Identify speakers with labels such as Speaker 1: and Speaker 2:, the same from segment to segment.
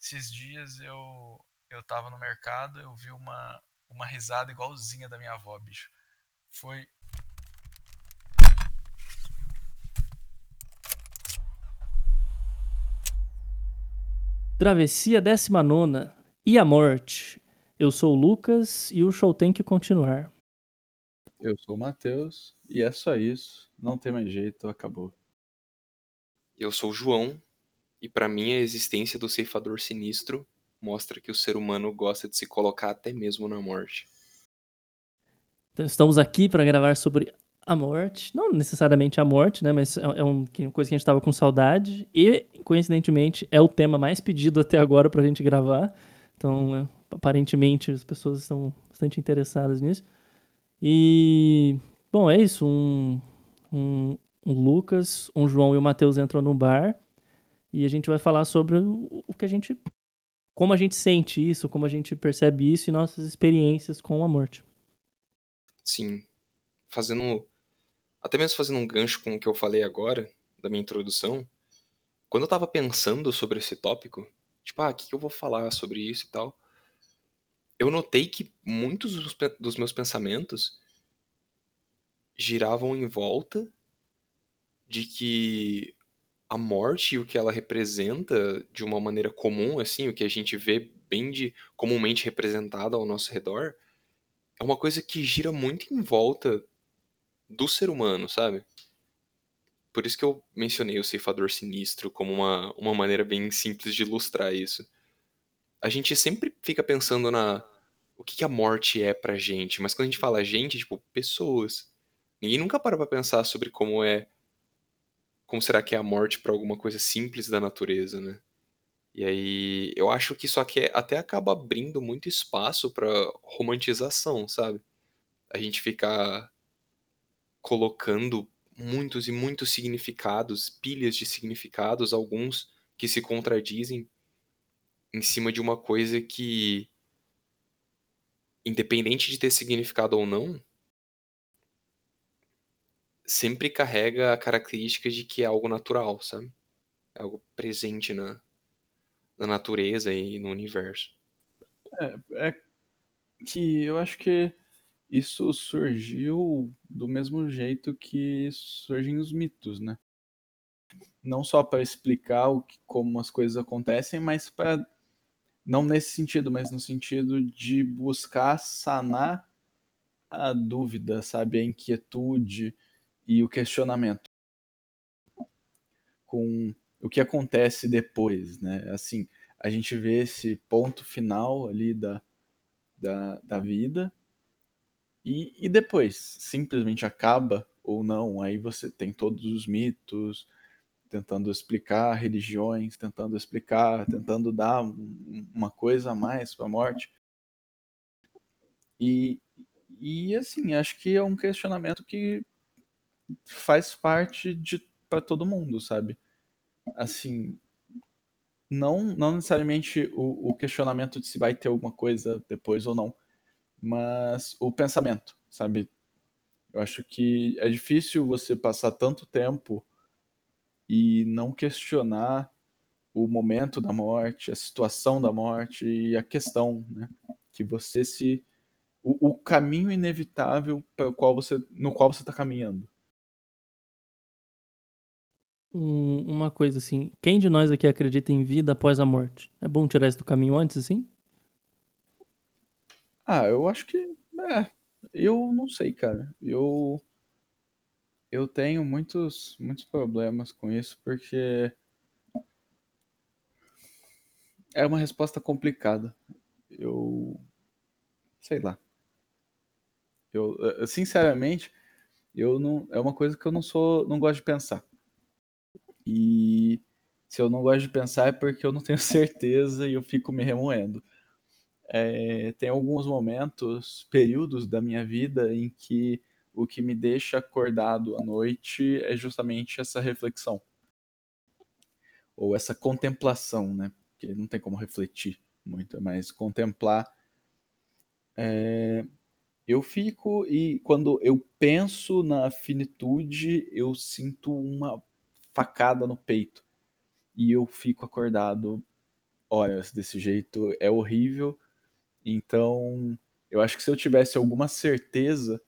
Speaker 1: Esses dias eu eu tava no mercado, eu vi uma uma risada igualzinha da minha avó, bicho. Foi
Speaker 2: Travessia 19 e a morte. Eu sou o Lucas e o show tem que continuar.
Speaker 3: Eu sou o Matheus e é só isso. Não tem mais jeito, acabou.
Speaker 4: Eu sou o João e para mim a existência do ceifador sinistro mostra que o ser humano gosta de se colocar até mesmo na morte.
Speaker 2: Então, estamos aqui para gravar sobre a morte. Não necessariamente a morte, né? Mas é, é um, uma coisa que a gente estava com saudade. E, coincidentemente, é o tema mais pedido até agora para a gente gravar. Então, é, aparentemente, as pessoas estão bastante interessadas nisso. E, bom, é isso. Um, um, um Lucas, um João e o Matheus entram no bar. E a gente vai falar sobre o, que a gente. Como a gente sente isso, como a gente percebe isso e nossas experiências com a morte.
Speaker 4: Sim. Fazendo até mesmo fazendo um gancho com o que eu falei agora, da minha introdução, quando eu tava pensando sobre esse tópico, tipo, ah, o que eu vou falar sobre isso e tal, eu notei que muitos dos meus pensamentos giravam em volta de que a morte e o que ela representa de uma maneira comum, assim, o que a gente vê bem de comumente representado ao nosso redor, é uma coisa que gira muito em volta do ser humano, sabe? Por isso que eu mencionei o ceifador sinistro como uma, uma maneira bem simples de ilustrar isso. A gente sempre fica pensando na o que, que a morte é pra gente, mas quando a gente fala gente, tipo, pessoas. Ninguém nunca para pra pensar sobre como é. Como será que é a morte para alguma coisa simples da natureza, né? E aí, eu acho que isso aqui até acaba abrindo muito espaço para romantização, sabe? A gente ficar colocando muitos e muitos significados, pilhas de significados, alguns que se contradizem em cima de uma coisa que, independente de ter significado ou não, sempre carrega a característica de que é algo natural, sabe? É algo presente na, na natureza e no universo.
Speaker 3: É, é que eu acho que isso surgiu do mesmo jeito que surgem os mitos, né? Não só para explicar o que, como as coisas acontecem, mas para não nesse sentido, mas no sentido de buscar sanar a dúvida, sabe, a inquietude e o questionamento com o que acontece depois, né? Assim, a gente vê esse ponto final ali da, da, da vida e, e depois, simplesmente acaba ou não, aí você tem todos os mitos, tentando explicar religiões, tentando explicar, tentando dar uma coisa a mais para a morte. E, e assim, acho que é um questionamento que faz parte de para todo mundo, sabe? Assim, não, não necessariamente o, o questionamento de se vai ter alguma coisa depois ou não, mas o pensamento, sabe? Eu acho que é difícil você passar tanto tempo e não questionar o momento da morte, a situação da morte e a questão, né? Que você se o, o caminho inevitável para qual você no qual você está caminhando.
Speaker 2: Uma coisa assim, quem de nós aqui acredita em vida após a morte? É bom tirar isso do caminho antes, assim?
Speaker 3: Ah, eu acho que. É, eu não sei, cara. Eu. Eu tenho muitos, muitos problemas com isso, porque. É uma resposta complicada. Eu. Sei lá. Eu, sinceramente, eu não. É uma coisa que eu não sou. Não gosto de pensar. E se eu não gosto de pensar é porque eu não tenho certeza e eu fico me remoendo é, tem alguns momentos, períodos da minha vida em que o que me deixa acordado à noite é justamente essa reflexão ou essa contemplação, né? Porque não tem como refletir muito, mas contemplar. É, eu fico e quando eu penso na finitude, eu sinto uma facada no peito e eu fico acordado horas desse jeito é horrível. Então, eu acho que se eu tivesse alguma certeza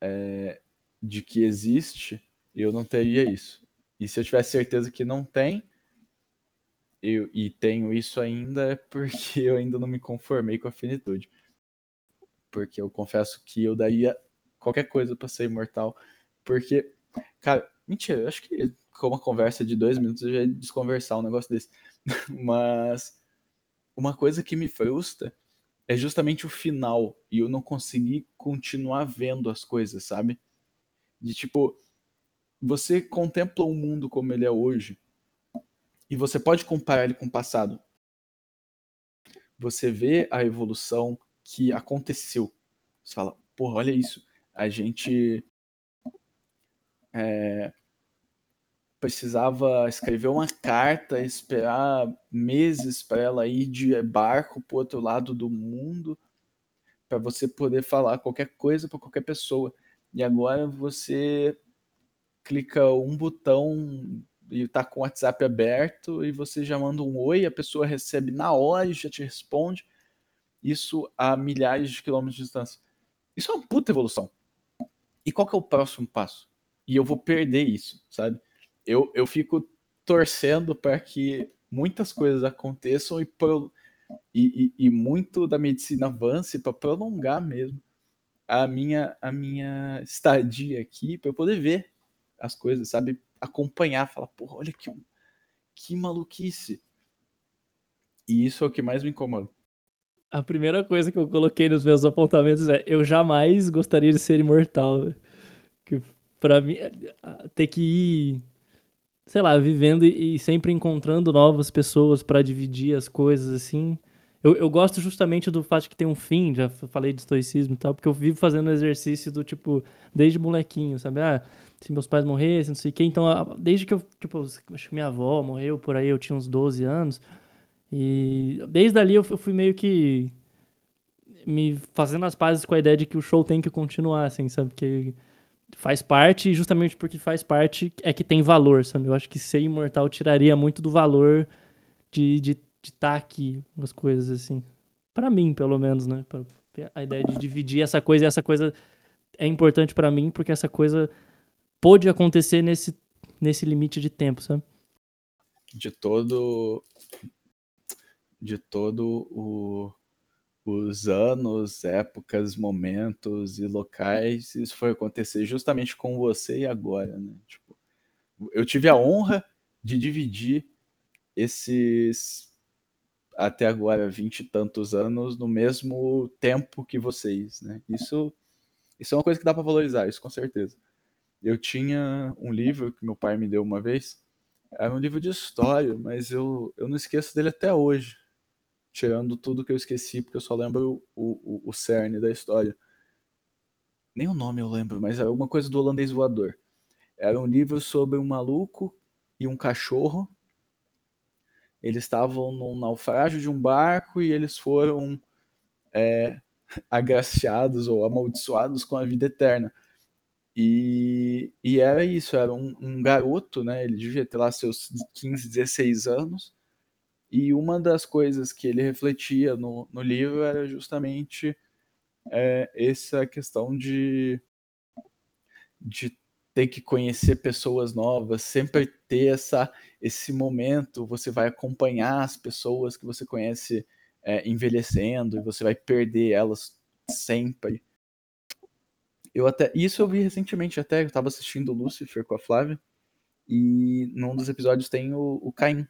Speaker 3: é, de que existe, eu não teria isso. E se eu tivesse certeza que não tem, eu, e tenho isso ainda, é porque eu ainda não me conformei com a finitude. Porque eu confesso que eu daria qualquer coisa para ser imortal. Porque, cara, mentira, acho que com uma conversa de dois minutos eu já ia desconversar um negócio desse. Mas uma coisa que me frustra é justamente o final e eu não conseguir continuar vendo as coisas, sabe? De tipo, você contempla o mundo como ele é hoje e você pode comparar ele com o passado. Você vê a evolução que aconteceu. Você fala, porra, olha isso. A gente é, precisava escrever uma carta, esperar meses para ela ir de barco para outro lado do mundo, para você poder falar qualquer coisa para qualquer pessoa. E agora você clica um botão e está com o WhatsApp aberto e você já manda um oi, a pessoa recebe na hora e já te responde. Isso a milhares de quilômetros de distância. Isso é uma puta evolução. E qual que é o próximo passo? E eu vou perder isso, sabe? eu, eu fico torcendo para que muitas coisas aconteçam e, pro, e, e, e muito da medicina avance para prolongar mesmo a minha, a minha estadia aqui, para eu poder ver as coisas, sabe? Acompanhar, falar, porra, olha que, que maluquice. E isso é o que mais me incomoda.
Speaker 2: A primeira coisa que eu coloquei nos meus apontamentos é: eu jamais gostaria de ser imortal. Que para mim, ter que ir sei lá, vivendo e, sempre encontrando novas pessoas para dividir as coisas, assim. Eu, eu gosto justamente do fato de que tem um fim, já falei de estoicismo e tal, porque eu vivo fazendo exercício do tipo, desde molequinho, sabe? Ah, se meus pais morressem, não sei o quê. Então, desde que eu, tipo, acho que minha avó morreu por aí, eu tinha uns 12 anos. E desde ali eu fui meio que me fazendo as pazes com a ideia de que o show tem que continuar, assim, sabe? Porque faz parte, e justamente porque faz parte é que tem valor, sabe? Eu acho que ser imortal tiraria muito do valor de estar de, de tá aqui, umas coisas assim. para mim, pelo menos, né? Pra, a ideia de dividir essa coisa e essa coisa é importante para mim porque essa coisa pôde acontecer nesse, nesse limite de tempo, sabe?
Speaker 3: De todo de todo o os anos, épocas, momentos e locais, isso foi acontecer justamente com você e agora, né? Tipo, eu tive a honra de dividir esses até agora vinte e tantos anos no mesmo tempo que vocês, né? Isso, isso é uma coisa que dá para valorizar, isso com certeza. Eu tinha um livro que meu pai me deu uma vez, era um livro de história, mas eu, eu não esqueço dele até hoje tirando tudo que eu esqueci, porque eu só lembro o, o, o cerne da história. Nem o nome eu lembro, mas era alguma coisa do holandês voador. Era um livro sobre um maluco e um cachorro. Eles estavam num naufrágio de um barco e eles foram é, agraciados ou amaldiçoados com a vida eterna. E, e era isso, era um, um, garoto, né? Ele devia ter lá seus 15, 16 anos. E uma das coisas que ele refletia no, no livro era justamente é, essa questão de, de ter que conhecer pessoas novas, sempre ter essa, esse momento, você vai acompanhar as pessoas que você conhece é, envelhecendo e você vai perder elas sempre. Eu até isso eu vi recentemente até, eu estava assistindo Lucifer com a Flávia e num dos episódios tem o, o Caim,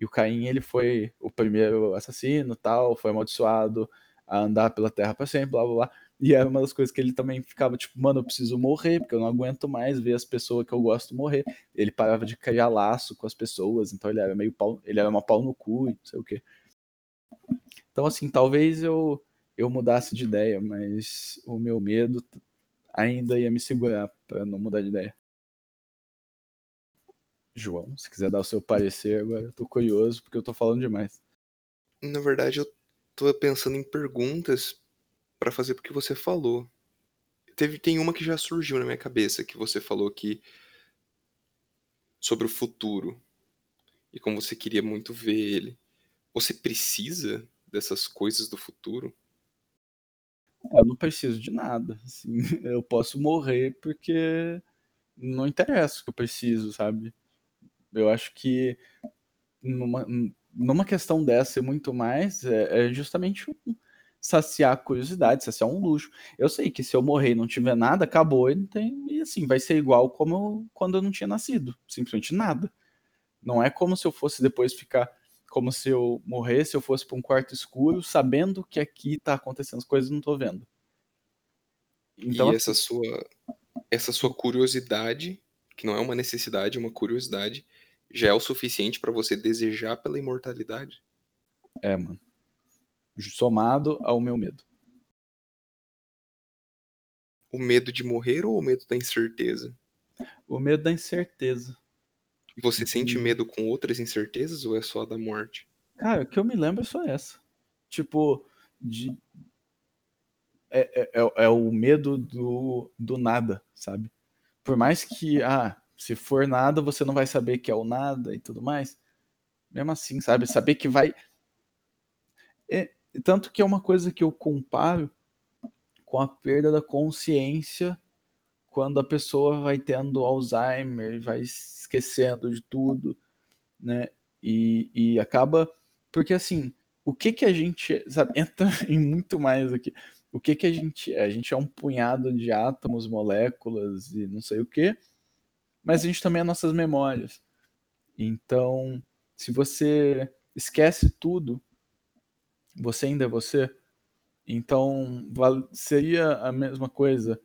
Speaker 3: e o Caim, ele foi o primeiro assassino, tal, foi amaldiçoado a andar pela terra para sempre, blá blá blá. E era uma das coisas que ele também ficava tipo, mano, eu preciso morrer, porque eu não aguento mais ver as pessoas que eu gosto morrer. Ele parava de criar laço com as pessoas, então ele era meio pau, ele era uma pau no cu e não sei o quê. Então, assim, talvez eu, eu mudasse de ideia, mas o meu medo ainda ia me segurar para não mudar de ideia. João, se quiser dar o seu parecer agora, eu tô curioso porque eu tô falando demais.
Speaker 4: Na verdade, eu tô pensando em perguntas para fazer porque você falou. Teve, tem uma que já surgiu na minha cabeça, que você falou que sobre o futuro. e como você queria muito ver ele, você precisa dessas coisas do futuro?
Speaker 3: Eu não preciso de nada. Assim, eu posso morrer porque não interessa o que eu preciso, sabe? Eu acho que numa, numa questão dessa e muito mais, é, é justamente um, saciar a curiosidade, saciar um luxo. Eu sei que se eu morrer e não tiver nada, acabou e não tem. E assim, vai ser igual como eu, quando eu não tinha nascido. Simplesmente nada. Não é como se eu fosse depois ficar. Como se eu morresse, eu fosse para um quarto escuro, sabendo que aqui tá acontecendo as coisas e não tô vendo.
Speaker 4: Então, e essa assim, sua essa sua curiosidade, que não é uma necessidade, é uma curiosidade, já é o suficiente para você desejar pela imortalidade?
Speaker 3: É, mano. Somado ao meu medo.
Speaker 4: O medo de morrer ou o medo da incerteza?
Speaker 3: O medo da incerteza.
Speaker 4: Você sente medo com outras incertezas ou é só da morte?
Speaker 3: Cara, o que eu me lembro é só essa. Tipo, de. É, é, é, é o medo do, do nada, sabe? Por mais que, ah, se for nada, você não vai saber que é o nada e tudo mais. Mesmo assim, sabe? Saber que vai. É, tanto que é uma coisa que eu comparo com a perda da consciência quando a pessoa vai tendo Alzheimer, vai esquecendo de tudo, né? E, e acaba. Porque assim, o que que a gente. Sabe, entra em muito mais aqui. O que que a gente é? A gente é um punhado de átomos, moléculas e não sei o que mas a gente também é nossas memórias. Então, se você esquece tudo, você ainda é você. Então, seria a mesma coisa.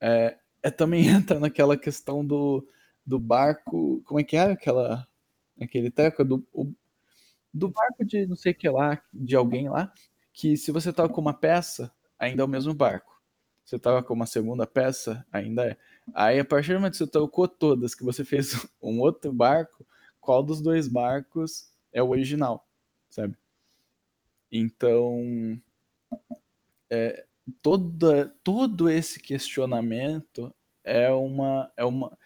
Speaker 3: É, é também entra naquela questão do, do barco. Como é que é aquela. Aquele teco do, do barco de não sei o que lá, de alguém lá, que se você toca com uma peça, ainda é o mesmo barco. Você toca com uma segunda peça, ainda é. Aí, a partir do momento que você trocou todas, que você fez um outro barco, qual dos dois barcos é o original, sabe? Então, é, toda, todo esse questionamento é uma, é uma,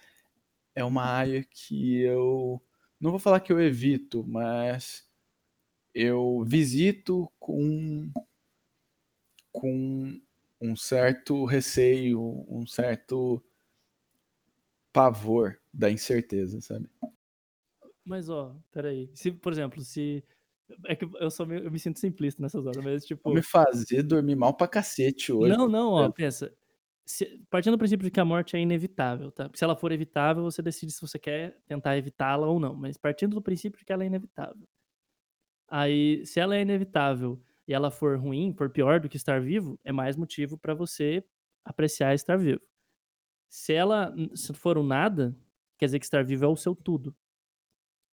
Speaker 3: é uma área que eu não vou falar que eu evito, mas eu visito com com um certo receio, um certo pavor da incerteza, sabe?
Speaker 2: Mas, ó, peraí. Se, por exemplo, se. É que eu sou meio, eu me sinto simplista nessas horas, mas tipo.
Speaker 3: Vou me fazer dormir mal pra cacete hoje.
Speaker 2: Não, não, ó, pensa. Se, partindo do princípio de que a morte é inevitável, tá? Se ela for evitável, você decide se você quer tentar evitá-la ou não. Mas partindo do princípio de que ela é inevitável. Aí, se ela é inevitável e ela for ruim, for pior do que estar vivo, é mais motivo para você apreciar estar vivo. Se ela se for o nada, quer dizer que estar vivo é o seu tudo.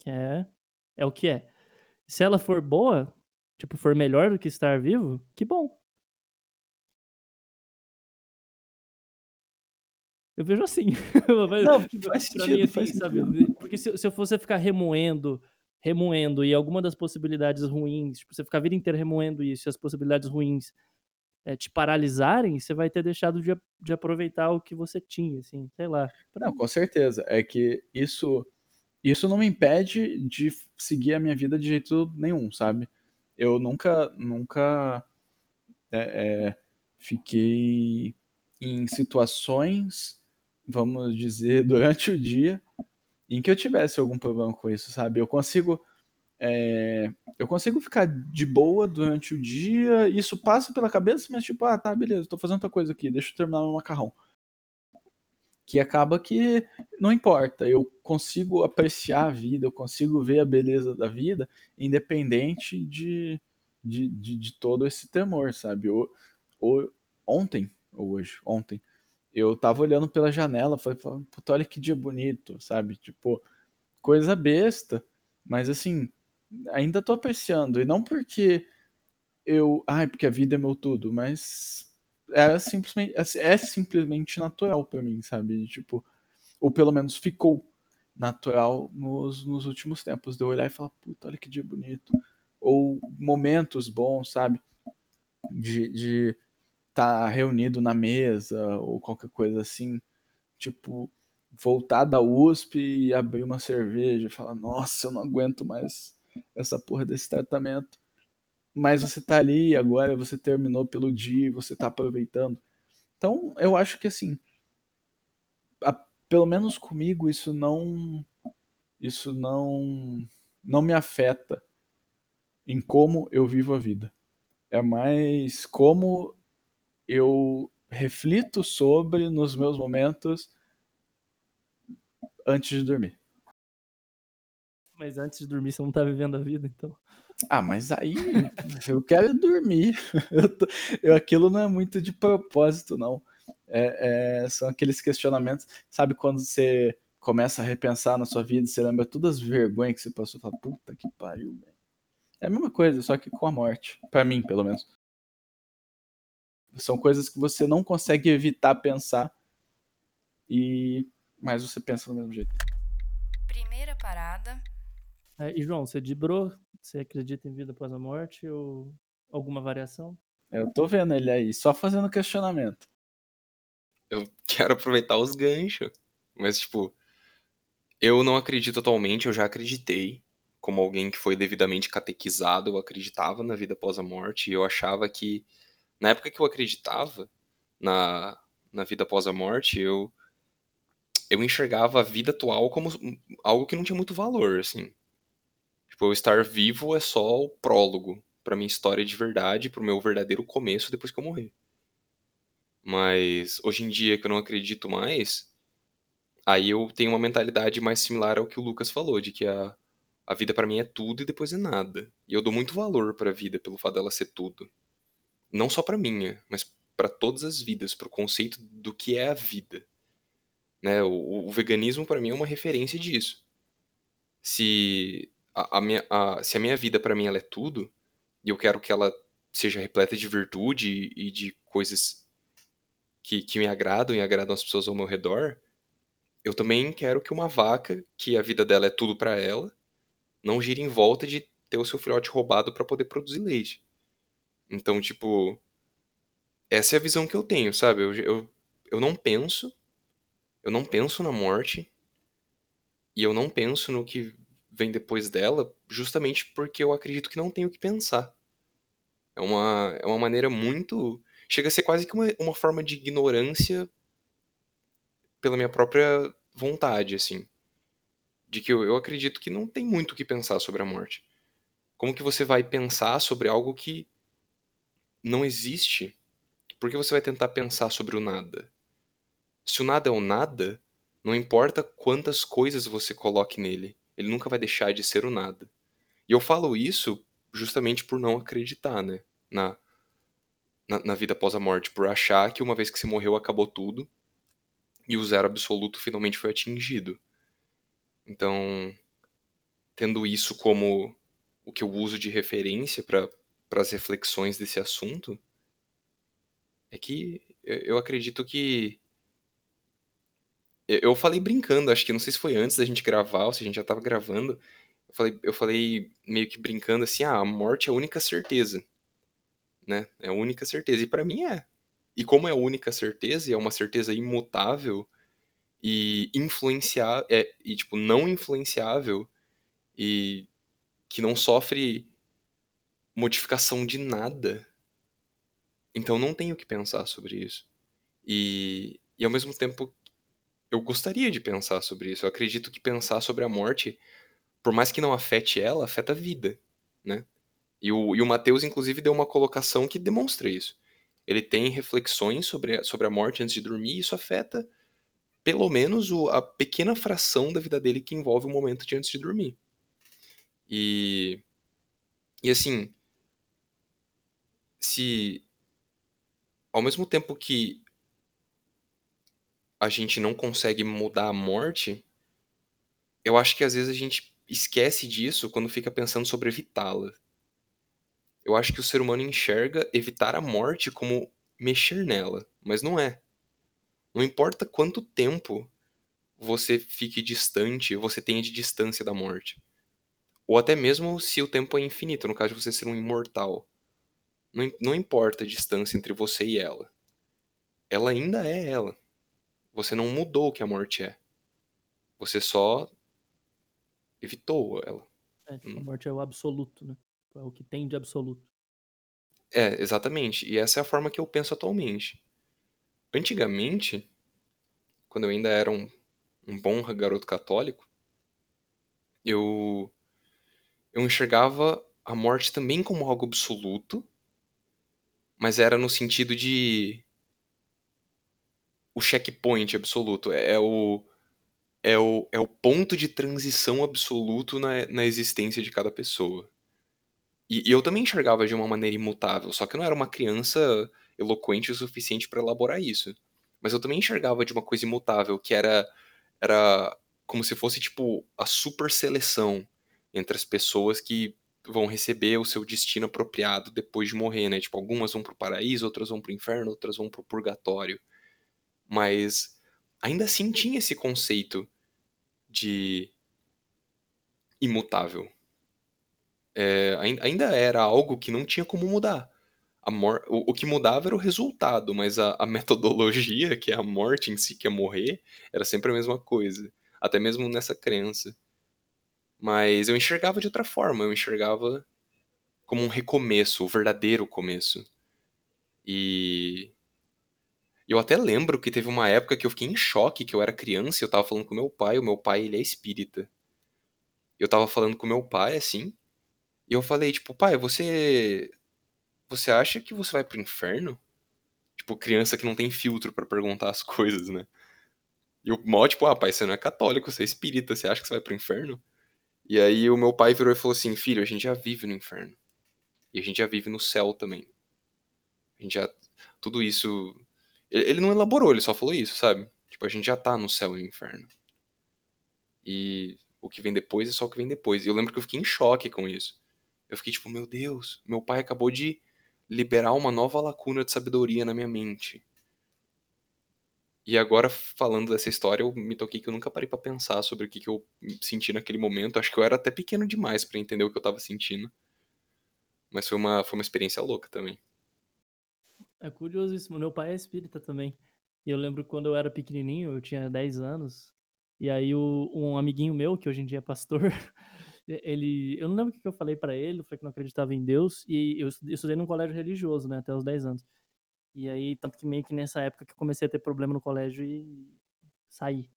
Speaker 2: É, é o que é. Se ela for boa, tipo, for melhor do que estar vivo, que bom. Eu vejo assim. Mas,
Speaker 3: não, tipo, faz sentido, mim, assim, faz?
Speaker 2: Porque se, se eu fosse ficar remoendo, remoendo, e alguma das possibilidades ruins, tipo, você ficar a vida inteira remoendo isso, e as possibilidades ruins é, te paralisarem, você vai ter deixado de, de aproveitar o que você tinha, assim, sei lá.
Speaker 3: Não, com certeza. É que isso, isso não me impede de seguir a minha vida de jeito nenhum, sabe? Eu nunca, nunca é, é, fiquei em situações, vamos dizer, durante o dia em que eu tivesse algum problema com isso, sabe? Eu consigo é, eu consigo ficar de boa durante o dia, isso passa pela cabeça, mas tipo, ah, tá, beleza, tô fazendo outra coisa aqui, deixa eu terminar meu macarrão. Que acaba que não importa, eu consigo apreciar a vida, eu consigo ver a beleza da vida, independente de, de, de, de todo esse temor, sabe? O, o, ontem, ou hoje, ontem, eu tava olhando pela janela, falei, puta, olha que dia bonito, sabe? Tipo, coisa besta, mas assim, ainda tô apreciando. E não porque eu. Ai, porque a vida é meu tudo, mas é simplesmente, é, é simplesmente natural para mim, sabe? Tipo, ou pelo menos ficou natural nos, nos últimos tempos. De eu olhar e falar, puta, olha que dia bonito. Ou momentos bons, sabe? De estar de tá reunido na mesa, ou qualquer coisa assim. Tipo, voltar da USP e abrir uma cerveja e falar, nossa, eu não aguento mais essa porra desse tratamento. Mas você tá ali agora, você terminou pelo dia, você tá aproveitando. Então, eu acho que assim, a, pelo menos comigo isso não isso não não me afeta em como eu vivo a vida. É mais como eu reflito sobre nos meus momentos antes de dormir.
Speaker 2: Mas antes de dormir você não tá vivendo a vida, então.
Speaker 3: Ah, mas aí eu quero dormir. Eu tô, eu, aquilo não é muito de propósito, não. É, é, são aqueles questionamentos, sabe, quando você começa a repensar na sua vida, você lembra todas as vergonhas que você passou, fala, puta que pariu, velho. É a mesma coisa, só que com a morte, para mim, pelo menos. São coisas que você não consegue evitar pensar e mas você pensa do mesmo jeito.
Speaker 5: Primeira parada.
Speaker 2: É, e João, você dibrou? Você acredita em vida após a morte ou alguma variação?
Speaker 3: Eu tô vendo ele aí, só fazendo questionamento.
Speaker 4: Eu quero aproveitar os ganchos. Mas, tipo, eu não acredito atualmente, eu já acreditei. Como alguém que foi devidamente catequizado, eu acreditava na vida após a morte. E eu achava que, na época que eu acreditava na, na vida após a morte, eu eu enxergava a vida atual como algo que não tinha muito valor, assim. Tipo, eu estar vivo é só o prólogo pra minha história de verdade, pro meu verdadeiro começo depois que eu morrer. Mas hoje em dia que eu não acredito mais, aí eu tenho uma mentalidade mais similar ao que o Lucas falou, de que a, a vida para mim é tudo e depois é nada. E eu dou muito valor para a vida pelo fato dela ser tudo. Não só para minha, mas para todas as vidas, para o conceito do que é a vida. Né? O, o veganismo para mim é uma referência disso. Se a, a minha, a, se a minha vida para mim ela é tudo, e eu quero que ela seja repleta de virtude e de coisas que, que me agradam e agradam as pessoas ao meu redor, eu também quero que uma vaca, que a vida dela é tudo para ela, não gire em volta de ter o seu filhote roubado para poder produzir leite. Então, tipo, essa é a visão que eu tenho, sabe? Eu, eu, eu não penso eu não penso na morte e eu não penso no que vem depois dela, justamente porque eu acredito que não tenho o que pensar. É uma, é uma maneira muito. Chega a ser quase que uma, uma forma de ignorância pela minha própria vontade, assim. De que eu, eu acredito que não tem muito o que pensar sobre a morte. Como que você vai pensar sobre algo que não existe? Por que você vai tentar pensar sobre o nada? Se o nada é o nada, não importa quantas coisas você coloque nele, ele nunca vai deixar de ser o nada. E eu falo isso justamente por não acreditar, né? Na, na, na vida após a morte, por achar que uma vez que você morreu acabou tudo e o zero absoluto finalmente foi atingido. Então, tendo isso como o que eu uso de referência para as reflexões desse assunto, é que eu acredito que eu falei brincando, acho que não sei se foi antes da gente gravar ou se a gente já tava gravando. Eu falei, eu falei meio que brincando assim: ah, a morte é a única certeza. Né? É a única certeza. E para mim é. E como é a única certeza, e é uma certeza imutável e influenciar é, e tipo não influenciável e que não sofre modificação de nada. Então não tenho que pensar sobre isso. E, e ao mesmo tempo eu gostaria de pensar sobre isso. Eu acredito que pensar sobre a morte, por mais que não afete ela, afeta a vida, né? E o, e o Mateus, inclusive, deu uma colocação que demonstra isso. Ele tem reflexões sobre, sobre a morte antes de dormir, e isso afeta, pelo menos, o, a pequena fração da vida dele que envolve o momento de antes de dormir. E, e assim, se ao mesmo tempo que a gente não consegue mudar a morte, eu acho que às vezes a gente esquece disso quando fica pensando sobre evitá-la. Eu acho que o ser humano enxerga evitar a morte como mexer nela, mas não é. Não importa quanto tempo você fique distante, você tenha de distância da morte. Ou até mesmo se o tempo é infinito, no caso de você ser um imortal. Não, não importa a distância entre você e ela. Ela ainda é ela. Você não mudou o que a morte é. Você só evitou ela.
Speaker 2: É, tipo, a
Speaker 4: Hum.
Speaker 2: morte é o absoluto, né? É o que tem de absoluto.
Speaker 4: É, exatamente. E essa é a forma que eu penso atualmente. Antigamente, quando eu ainda era um, um bom garoto católico, eu, eu enxergava a morte também como algo absoluto, mas era no sentido de o checkpoint absoluto. É o, é o, é o ponto de transição absoluto na, na existência de cada pessoa. E, e eu também enxergava de uma maneira imutável, só que eu não era uma criança eloquente o suficiente para elaborar isso. Mas eu também enxergava de uma coisa imutável, que era, era como se fosse tipo a super seleção entre as pessoas que vão receber o seu destino apropriado depois de morrer, né? Tipo, algumas vão pro paraíso, outras vão pro inferno, outras vão pro purgatório. Mas ainda assim tinha esse conceito de imutável. É, ain- ainda era algo que não tinha como mudar. Mor o, o que mudava era o resultado, mas a, a metodologia, que é a morte em si, que é morrer, era sempre a mesma coisa. Até mesmo nessa crença. Mas eu enxergava de outra forma, eu enxergava como um recomeço, o verdadeiro começo. E eu até lembro que teve uma época que eu fiquei em choque, que eu era criança e eu tava falando com meu pai, o meu pai, ele é espírita. Eu tava falando com meu pai, assim, e eu falei, tipo, pai, você você acha que você vai pro inferno? Tipo, criança que não tem filtro pra perguntar as coisas, né? E o mó, tipo, ah, pai, você não é católico, você é espírita, você acha que você vai pro inferno? E aí o meu pai virou e falou assim, filho, a gente já vive no inferno. E a gente já vive no céu também. A gente já. Tudo isso. Ele não elaborou, ele só falou isso, sabe? Tipo, a gente já tá no céu e no inferno. E o que vem depois é só o que vem depois. E eu lembro que eu fiquei em choque com isso. Eu fiquei tipo, meu Deus, meu pai acabou de liberar uma nova lacuna de sabedoria na minha mente. E agora, falando dessa história, eu me toquei que eu nunca parei pra pensar sobre o que, que eu senti naquele momento. Acho que eu era até pequeno demais pra entender o que eu tava sentindo. Mas foi uma, foi uma experiência louca também.
Speaker 2: É curiosíssimo. Meu pai é espírita também. E eu lembro quando eu era pequenininho, eu tinha 10 anos. E aí o, um amiguinho meu, que hoje em dia é pastor, ele, eu não lembro o que eu falei pra ele, eu falei que não acreditava em Deus, e eu eu estudei num colégio religioso, né, até os 10 anos. E aí, tanto que meio que nessa época que eu comecei a ter problema no colégio e saí.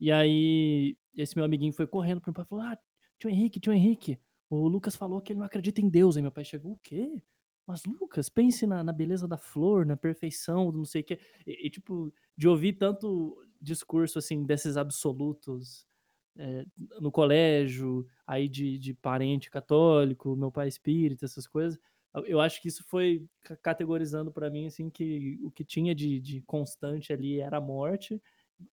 Speaker 2: E aí, esse meu amiguinho foi correndo pro meu pai e falou: Ah, tio Henrique, tio Henrique, o Lucas falou que ele não acredita em Deus. Aí meu pai chegou: O quê? Mas Lucas, pense na, na beleza da flor, na perfeição, não sei o quê. E, e, tipo, de ouvir tanto discurso assim desses absolutos é, no colégio, aí de, de parente católico, meu pai espírita, essas coisas. eu- acho que isso foi ca- categorizando pra mim assim que o que tinha de, de constante ali era a morte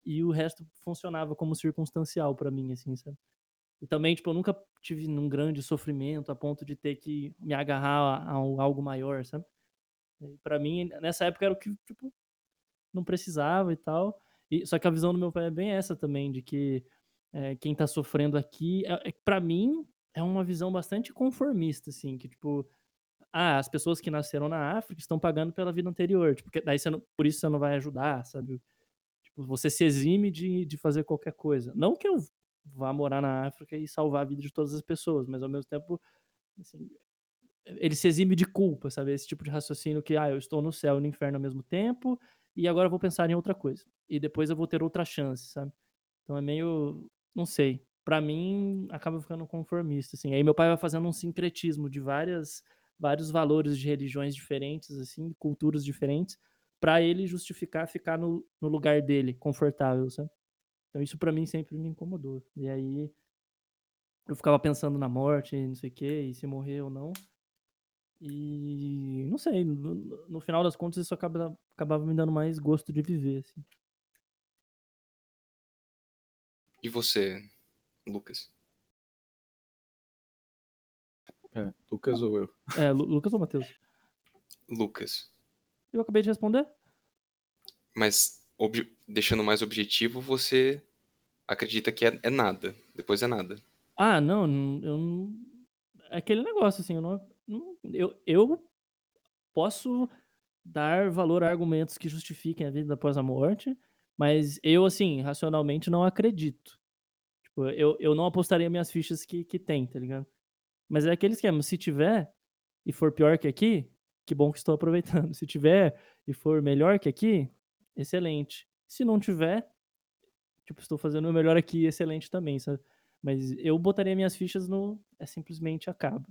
Speaker 2: e o resto funcionava como circunstancial pra mim, assim, sabe? E também, tipo, eu nunca tive num grande sofrimento a ponto de ter que me agarrar a, a um- algo maior, sabe? Pra mim, nessa época era o que, tipo, não precisava e tal. E, só que a visão do meu pai é bem essa também, de que é, quem tá sofrendo aqui, é, é, para mim, é uma visão bastante conformista, assim, que, tipo, ah, as pessoas que nasceram na África estão pagando pela vida anterior, tipo, daí você não, por isso você não vai ajudar, sabe? Tipo, você se exime de, de fazer qualquer coisa. Não que eu vá morar na África e salvar a vida de todas as pessoas, mas ao mesmo tempo, assim, ele se exime de culpa, sabe? Esse tipo de raciocínio que, ah, eu estou no céu e no inferno ao mesmo tempo, e agora eu vou pensar em outra coisa. E depois eu vou ter outra chance, sabe? Então é meio, não sei. Pra mim, acaba ficando conformista, assim. Aí meu pai vai fazendo um sincretismo de várias, vários valores de religiões diferentes, assim, culturas diferentes, pra ele justificar ficar no, no lugar dele, confortável, sabe? Então isso pra mim sempre me incomodou. E aí eu ficava pensando na morte, não sei o quê, e se morrer ou não. E não sei, no, no final das contas isso acaba, acabava me dando mais gosto de viver, assim.
Speaker 4: E você, Lucas?
Speaker 3: É, Lucas ou eu?
Speaker 2: É, Lu- Lucas ou Matheus?
Speaker 4: Lucas.
Speaker 2: Eu acabei de responder?
Speaker 4: Mas, obje- deixando mais objetivo, você acredita que é, é nada. Depois é nada.
Speaker 2: Ah, não, eu não. É aquele negócio, assim, eu não. não- eu, eu posso dar valor a argumentos que justifiquem a vida após a morte, mas eu, assim, racionalmente não acredito. Tipo, Eu, eu não apostaria minhas fichas que, que tem, tá ligado? Mas é aquele esquema, se tiver e for pior que aqui, que bom que estou aproveitando. Se tiver e for melhor que aqui, excelente. Se não tiver, tipo, estou fazendo o melhor aqui, excelente também, sabe? Mas eu botaria minhas fichas no é simplesmente acaba.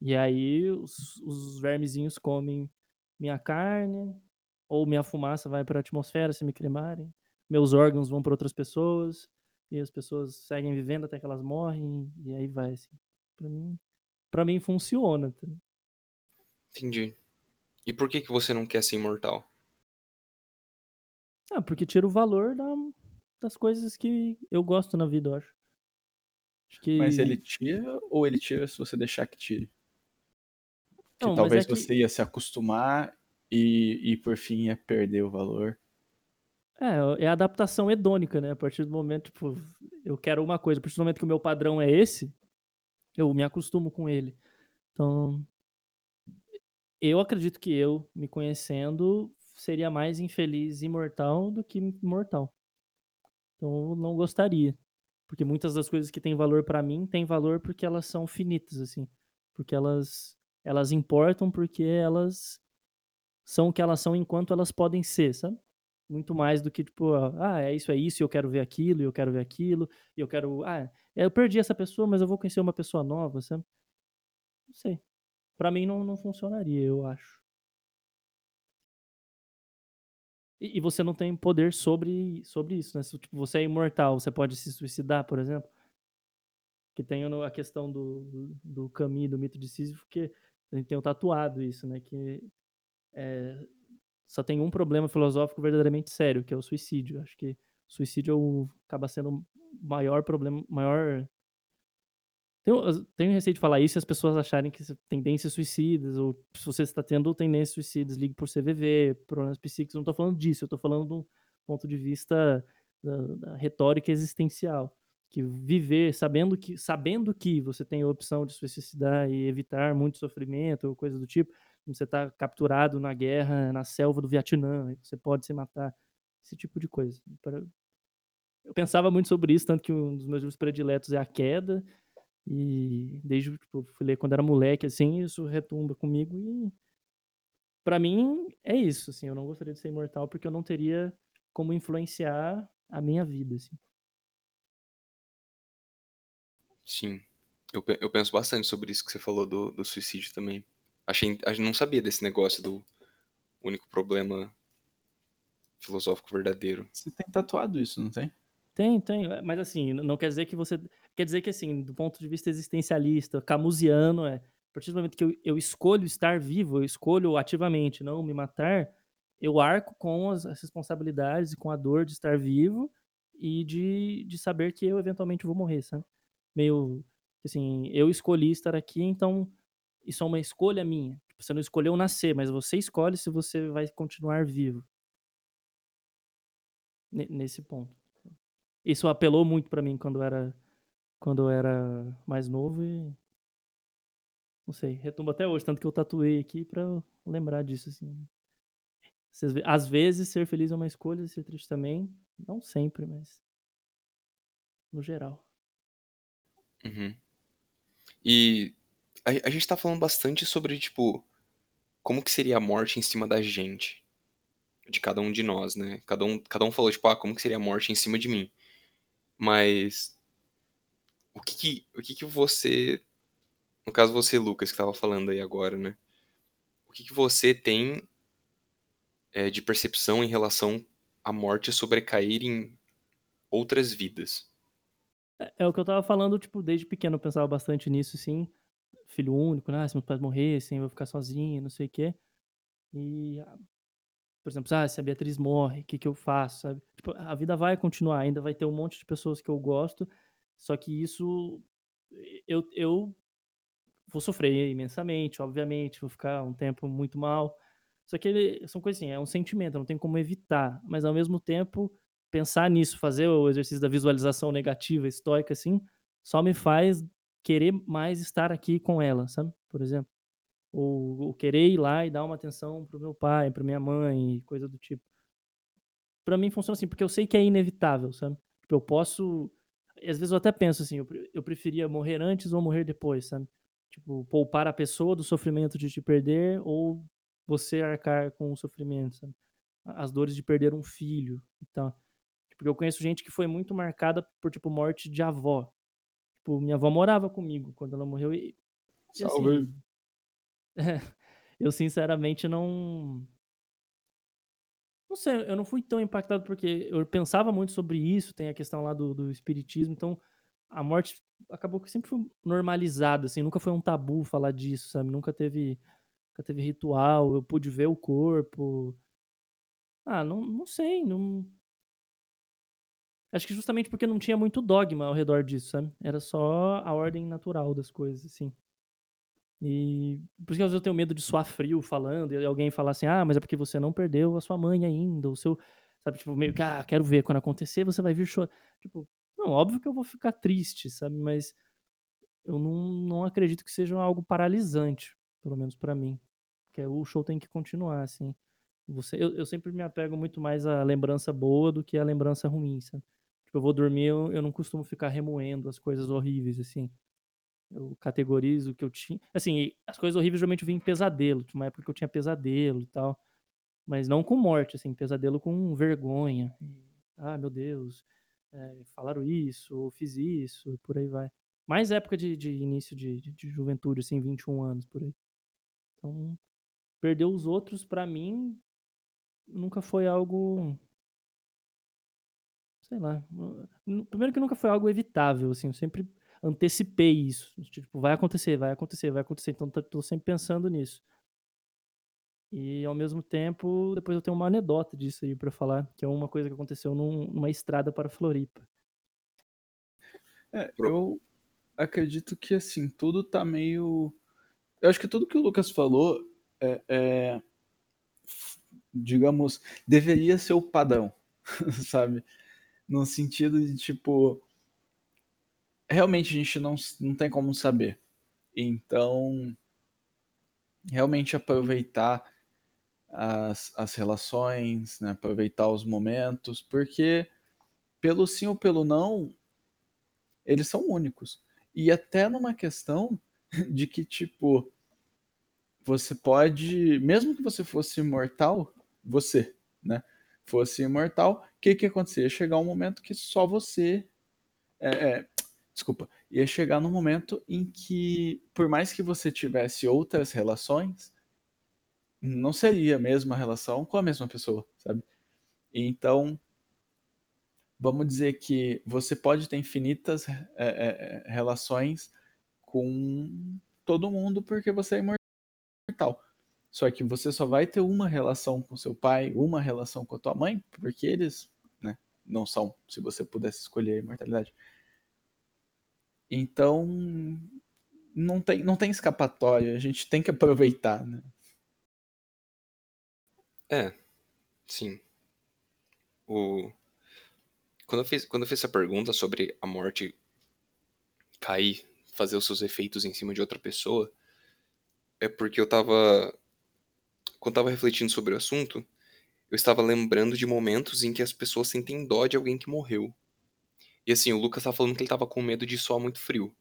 Speaker 2: E aí os, os vermezinhos comem minha carne, ou minha fumaça vai para a atmosfera se me cremarem, meus órgãos vão para outras pessoas, e as pessoas seguem vivendo até que elas morrem, e aí vai, assim. Pra mim, pra mim funciona. tá?
Speaker 4: Entendi. E por que que você não quer ser imortal?
Speaker 2: Ah, porque tira o valor da- das coisas que eu gosto na vida, eu acho. Acho que...
Speaker 3: Mas ele tira ou ele tira se você deixar que tire? Que
Speaker 2: Não,
Speaker 3: talvez
Speaker 2: é que-
Speaker 3: você ia se acostumar e, e por fim ia perder o valor.
Speaker 2: É, é a adaptação hedônica, né? A partir do momento, tipo, eu quero uma coisa, a partir do momento que o meu padrão é esse, eu me acostumo com ele. Então, eu acredito que eu, me conhecendo, seria mais infeliz imortal do que mortal. Então, não gostaria. Porque muitas das coisas que têm valor pra mim têm valor porque elas são finitas, assim. Porque elas, elas importam porque elas são o que elas são enquanto elas podem ser, sabe? Muito mais do que, tipo, ah, é isso, é isso, e eu quero ver aquilo, e eu quero ver aquilo, e eu quero. Ah, eu perdi essa pessoa, mas eu vou conhecer uma pessoa nova, sabe? Não sei. Pra mim não, não funcionaria, eu acho. E, e você não tem poder sobre, sobre isso, né? Tipo, você é imortal, você pode se suicidar, por exemplo. Que tem a questão do, do Camus, do mito de Sísifo, que a gente tem o tatuado isso, né? Que é, só tem um problema filosófico verdadeiramente sério, que é o suicídio. Acho que suicídio é o- acaba sendo o maior problema, maior... Tenho, tenho receio de falar isso e as pessoas acharem que tendências suicidas, ou se você está tendo tendências suicidas, ligue por CVV, problemas psíquicos. Não estou falando disso, eu estou falando de um ponto de vista da, da retórica existencial. Que viver sabendo que, sabendo que você tem a opção de suicidar e evitar muito sofrimento ou coisa do tipo, você está capturado na guerra, na selva do Vietnã, você pode se matar, esse tipo de coisa. Eu pensava muito sobre isso, tanto que um dos meus livros prediletos é A Queda, e desde tipo, fui ler quando era moleque, assim, isso retumba comigo e pra mim é isso, assim, eu não gostaria de ser imortal porque eu não teria como influenciar a minha vida, assim.
Speaker 4: Sim. Eu, eu penso bastante sobre isso que você falou do, do suicídio também. Achei, a gente não sabia desse negócio do único problema filosófico verdadeiro.
Speaker 3: Você tem tatuado isso, não tem?
Speaker 2: Tem, tem, é, mas assim, não quer dizer que você. Quer dizer que, assim, do ponto de vista existencialista, camusiano, é. A partir do momento que eu, eu escolho estar vivo, eu escolho ativamente não me matar, eu arco com as, as responsabilidades e com a dor de estar vivo e de, de saber que eu eventualmente vou morrer, sabe? Meio. Assim, eu escolhi estar aqui, então isso é uma escolha minha. Tipo, Você não escolheu nascer, mas você escolhe se você vai continuar vivo. Ne- Nesse ponto. Isso apelou muito pra mim quando era quando eu era mais novo e não sei, retumba até hoje, tanto que eu tatuei aqui eu lembrar disso assim. Às vezes ser feliz é uma escolha, ser triste também, não sempre, mas no geral.
Speaker 4: Uhum. E a, a gente tá falando bastante sobre, tipo, como que seria a morte em cima da gente. De cada um de nós, né? Cada um, cada um falou, tipo, ah, como que seria a morte em cima de mim. Mas o que que, o que que você, no caso você, Lucas, que tava falando aí agora, né? O que que você tem é, de percepção em relação à morte sobrecair em outras vidas?
Speaker 2: É, é o que eu tava falando, tipo, desde pequeno eu pensava bastante nisso, assim. Filho único, né? Se meus pais morressem, eu vou ficar sozinho, não sei o quê. E, ah, por exemplo, ah, se a Beatriz morre, o que, que eu faço, sabe? Tipo, a vida vai continuar, ainda vai ter um monte de pessoas que eu gosto, só que isso eu, eu vou sofrer imensamente, obviamente, vou ficar um tempo muito mal. Só que ele, são coisas assim, é um sentimento, não tem como evitar, mas ao mesmo tempo pensar nisso, fazer o exercício da visualização negativa, estoica, assim, só me faz querer mais estar aqui com ela, sabe? Por exemplo. Ou, ou querer ir lá e dar uma atenção pro meu pai, pra minha mãe, coisa do tipo. Pra mim funciona assim, porque eu sei que é inevitável, sabe? Tipo, eu posso. Às vezes eu até penso assim, eu, pre- eu preferia morrer antes ou morrer depois, sabe? Tipo, poupar a pessoa do sofrimento de te perder ou você arcar com o sofrimento, sabe? As dores de perder um filho e tal. Porque eu conheço gente que foi muito marcada por, tipo, morte de avó. Tipo, minha avó morava comigo quando ela morreu e, e assim,
Speaker 3: Salve.
Speaker 2: eu sinceramente não. Não sei, eu não fui tão impactado porque eu pensava muito sobre isso, tem a questão lá do, do espiritismo, então a morte acabou que sempre foi normalizada, assim, nunca foi um tabu falar disso, sabe? Nunca teve, nunca teve ritual, eu pude ver o corpo. Ah, não, não sei, não. Acho que justamente porque não tinha muito dogma ao redor disso, sabe? Era só a ordem natural das coisas, assim. E por isso que às vezes eu tenho medo de suar frio falando, e alguém falar assim, ah, mas é porque você não perdeu a sua mãe ainda, o seu. Sabe, tipo, meio que, ah, quero ver, quando acontecer, você vai vir chorar. Tipo, não, óbvio que eu vou ficar triste, sabe? Mas eu não, não acredito que seja algo paralisante, pelo menos pra mim. Porque o show tem que continuar, assim. Você, eu, eu sempre me apego muito mais à lembrança boa do que à lembrança ruim, sabe? Tipo, eu vou dormir, eu, eu não costumo ficar remoendo as coisas horríveis, assim. Eu categorizo o que eu tinha. Assim, as coisas horríveis geralmente vêm em pesadelo. Tinha uma época que eu tinha pesadelo e tal. Mas não com morte, assim, pesadelo com vergonha. Ah, meu Deus, é, falaram isso, ou fiz isso, e por aí vai. Mais época de, de início de, de, de juventude, assim, 21 anos, por aí. Então, perder os outros, pra mim, nunca foi algo. Sei lá. Primeiro que nunca foi algo evitável, assim, eu sempre antecipei isso. Tipo, vai acontecer, vai acontecer, vai acontecer. Então, tô- tô sempre pensando nisso. E ao mesmo tempo, depois eu tenho uma anedota disso aí pra falar, que é uma coisa que aconteceu num- numa estrada para Floripa.
Speaker 3: É, eu acredito que assim, tudo tá meio. Eu acho que tudo que o Lucas falou é, é, digamos, deveria ser o padrão, sabe? No sentido de tipo, realmente a gente não, não tem como saber. Então, realmente aproveitar as, as relações, né? aproveitar os momentos, porque pelo sim ou pelo não, eles são únicos. E até numa questão de que, tipo, você pode, mesmo que você fosse imortal, você, né, fosse imortal, o que que ia acontecer? Ia chegar um momento que só você, é, é, desculpa, ia chegar num momento em que, por mais que você tivesse outras relações, não seria a mesma relação com a mesma pessoa, sabe? Então, vamos dizer que você pode ter infinitas é, é, relações com todo mundo porque você é imortal. Só que você só vai ter uma relação com seu pai, uma relação com a tua mãe, porque eles né, não são, se você pudesse escolher a imortalidade. Então, não tem, não tem escapatória, a gente tem que aproveitar, né?
Speaker 4: É, sim. O... Quando, eu fiz, quando eu fiz essa pergunta sobre a morte cair, fazer os seus efeitos em cima de outra pessoa, é porque eu tava. Quando eu tava refletindo sobre o assunto, eu estava lembrando de momentos em que as pessoas sentem dó de alguém que morreu. E assim, o Lucas tava falando que ele tava com medo de soar muito frio.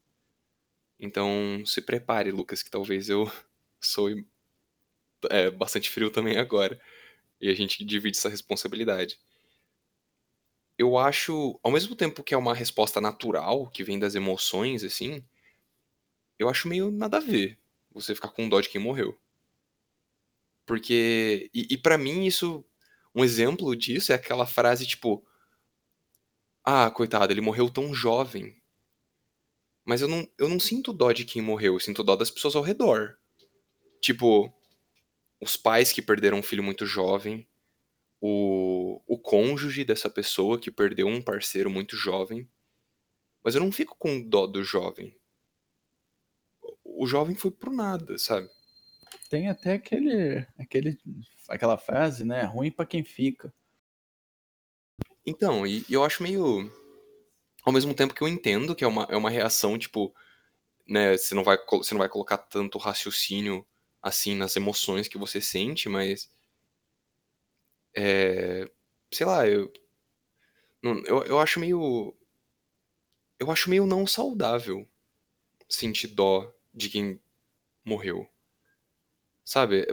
Speaker 4: Então, se prepare, Lucas, que talvez eu soe é, bastante frio também agora. E a gente divide essa responsabilidade. Eu acho, ao mesmo tempo que é uma resposta natural, que vem das emoções, assim, eu acho meio nada a ver você ficar com dó de quem morreu. Porque, e, e para mim isso, um exemplo disso é aquela frase tipo, ah, coitado, ele morreu tão jovem. Mas eu não, eu não sinto dó de quem morreu, eu sinto dó das pessoas ao redor. Tipo, os pais que perderam um filho muito jovem, o, o cônjuge dessa pessoa que perdeu um parceiro muito jovem. Mas eu não fico com dó do jovem. O jovem foi pro nada, sabe?
Speaker 3: Tem até aquele, aquele, aquela frase, né? Ruim pra quem fica.
Speaker 4: Então, e, e eu acho meio. Ao mesmo tempo que eu entendo que é uma, é uma reação, tipo, né? Você não, vai, você não vai colocar tanto raciocínio assim nas emoções que você sente, mas. É, sei lá, eu, não- eu, eu acho meio. eu acho meio não saudável sentir dó de quem morreu. Sabe?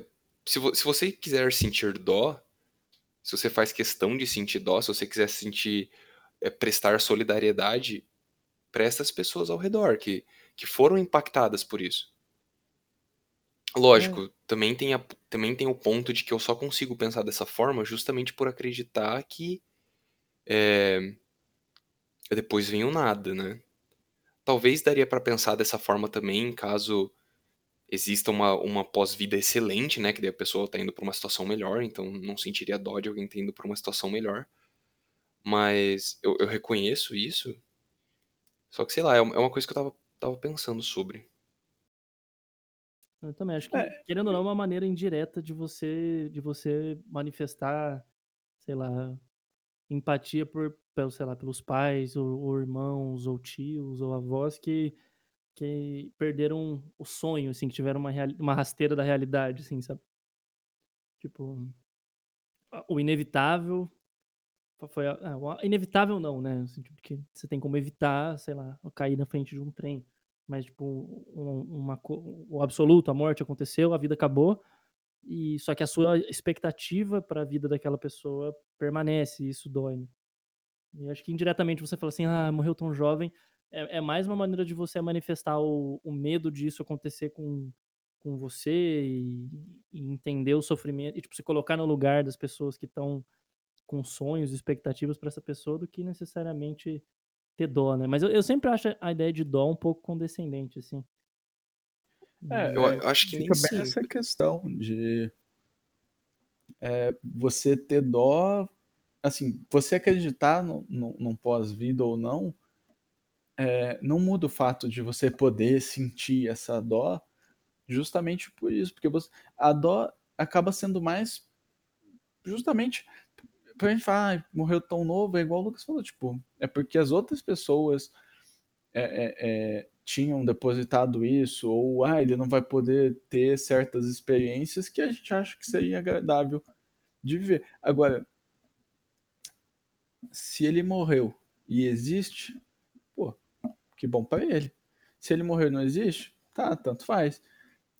Speaker 4: Se, vo se você quiser sentir dó, se você faz questão de sentir dó, se você quiser sentir, é, prestar solidariedade, presta as pessoas ao redor que, que foram impactadas por isso. Lógico, é. também, tem a, também tem o ponto de que eu só consigo pensar dessa forma justamente por acreditar que é, depois vem o nada, né? Talvez daria para pensar dessa forma também, caso exista uma, uma pós-vida excelente, né? Que daí a pessoa tá indo pra uma situação melhor, então não sentiria dó de alguém ter indo pra uma situação melhor. Mas eu, eu reconheço isso. Só que, sei lá, é uma é coisa que eu tava, tava pensando sobre.
Speaker 2: Eu também acho que, é. querendo ou não, é uma maneira indireta de você, de você manifestar, sei lá, empatia por, pelo, sei lá, pelos pais, ou, ou irmãos, ou tios, ou avós que, que perderam o sonho, assim, que tiveram uma, uma rasteira da realidade, assim, sabe? Tipo, o inevitável foi ah, inevitável não, né? Assim, tipo, que você tem como evitar, sei lá, cair na frente de um trem. Mas, tipo, um, uma, o absoluto, a morte aconteceu, a vida acabou, e só que a sua expectativa para a vida daquela pessoa permanece, e isso dói. Né? E acho que indiretamente você fala assim, ah, morreu tão jovem, é, é mais uma maneira de você manifestar o, o medo disso acontecer com, com você e, e, entender o sofrimento, e tipo, se colocar no lugar das pessoas que estão com sonhos, expectativas para essa pessoa, do que necessariamente ter dó, né? Mas eu, eu sempre acho a ideia de dó um pouco condescendente, assim.
Speaker 3: É, eu acho que fica bem sempre. essa questão de é, você ter dó, assim, você acreditar no, no, num pós-vida ou não, é, não muda o fato de você poder sentir essa dó justamente por isso, porque você, a dó acaba sendo mais justamente pra gente falar, ah, morreu tão novo, é igual o Lucas falou, tipo, é porque as outras pessoas é, é, tinham depositado isso, ou ah, ele não vai poder ter certas experiências que a gente acha que seria agradável de viver. Agora, se ele morreu e existe, que bom para ele. Se ele morreu não existe, tá, tanto faz.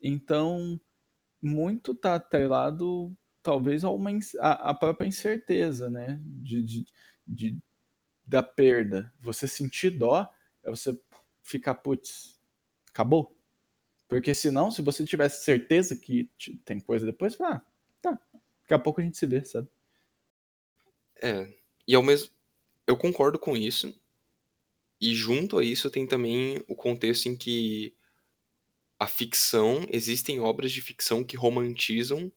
Speaker 3: Então, muito tá atrelado talvez a, uma, a, a própria incerteza, né? De, de, de, da perda. Você sentir dó é você ficar, putz, acabou. Porque senão, se você tivesse certeza que tem coisa depois, ah, tá, daqui a pouco a gente se vê, sabe?
Speaker 4: É, e ao mesmo. Eu concordo com isso. E junto a isso tem também o contexto em que a ficção, existem obras de ficção que romantizam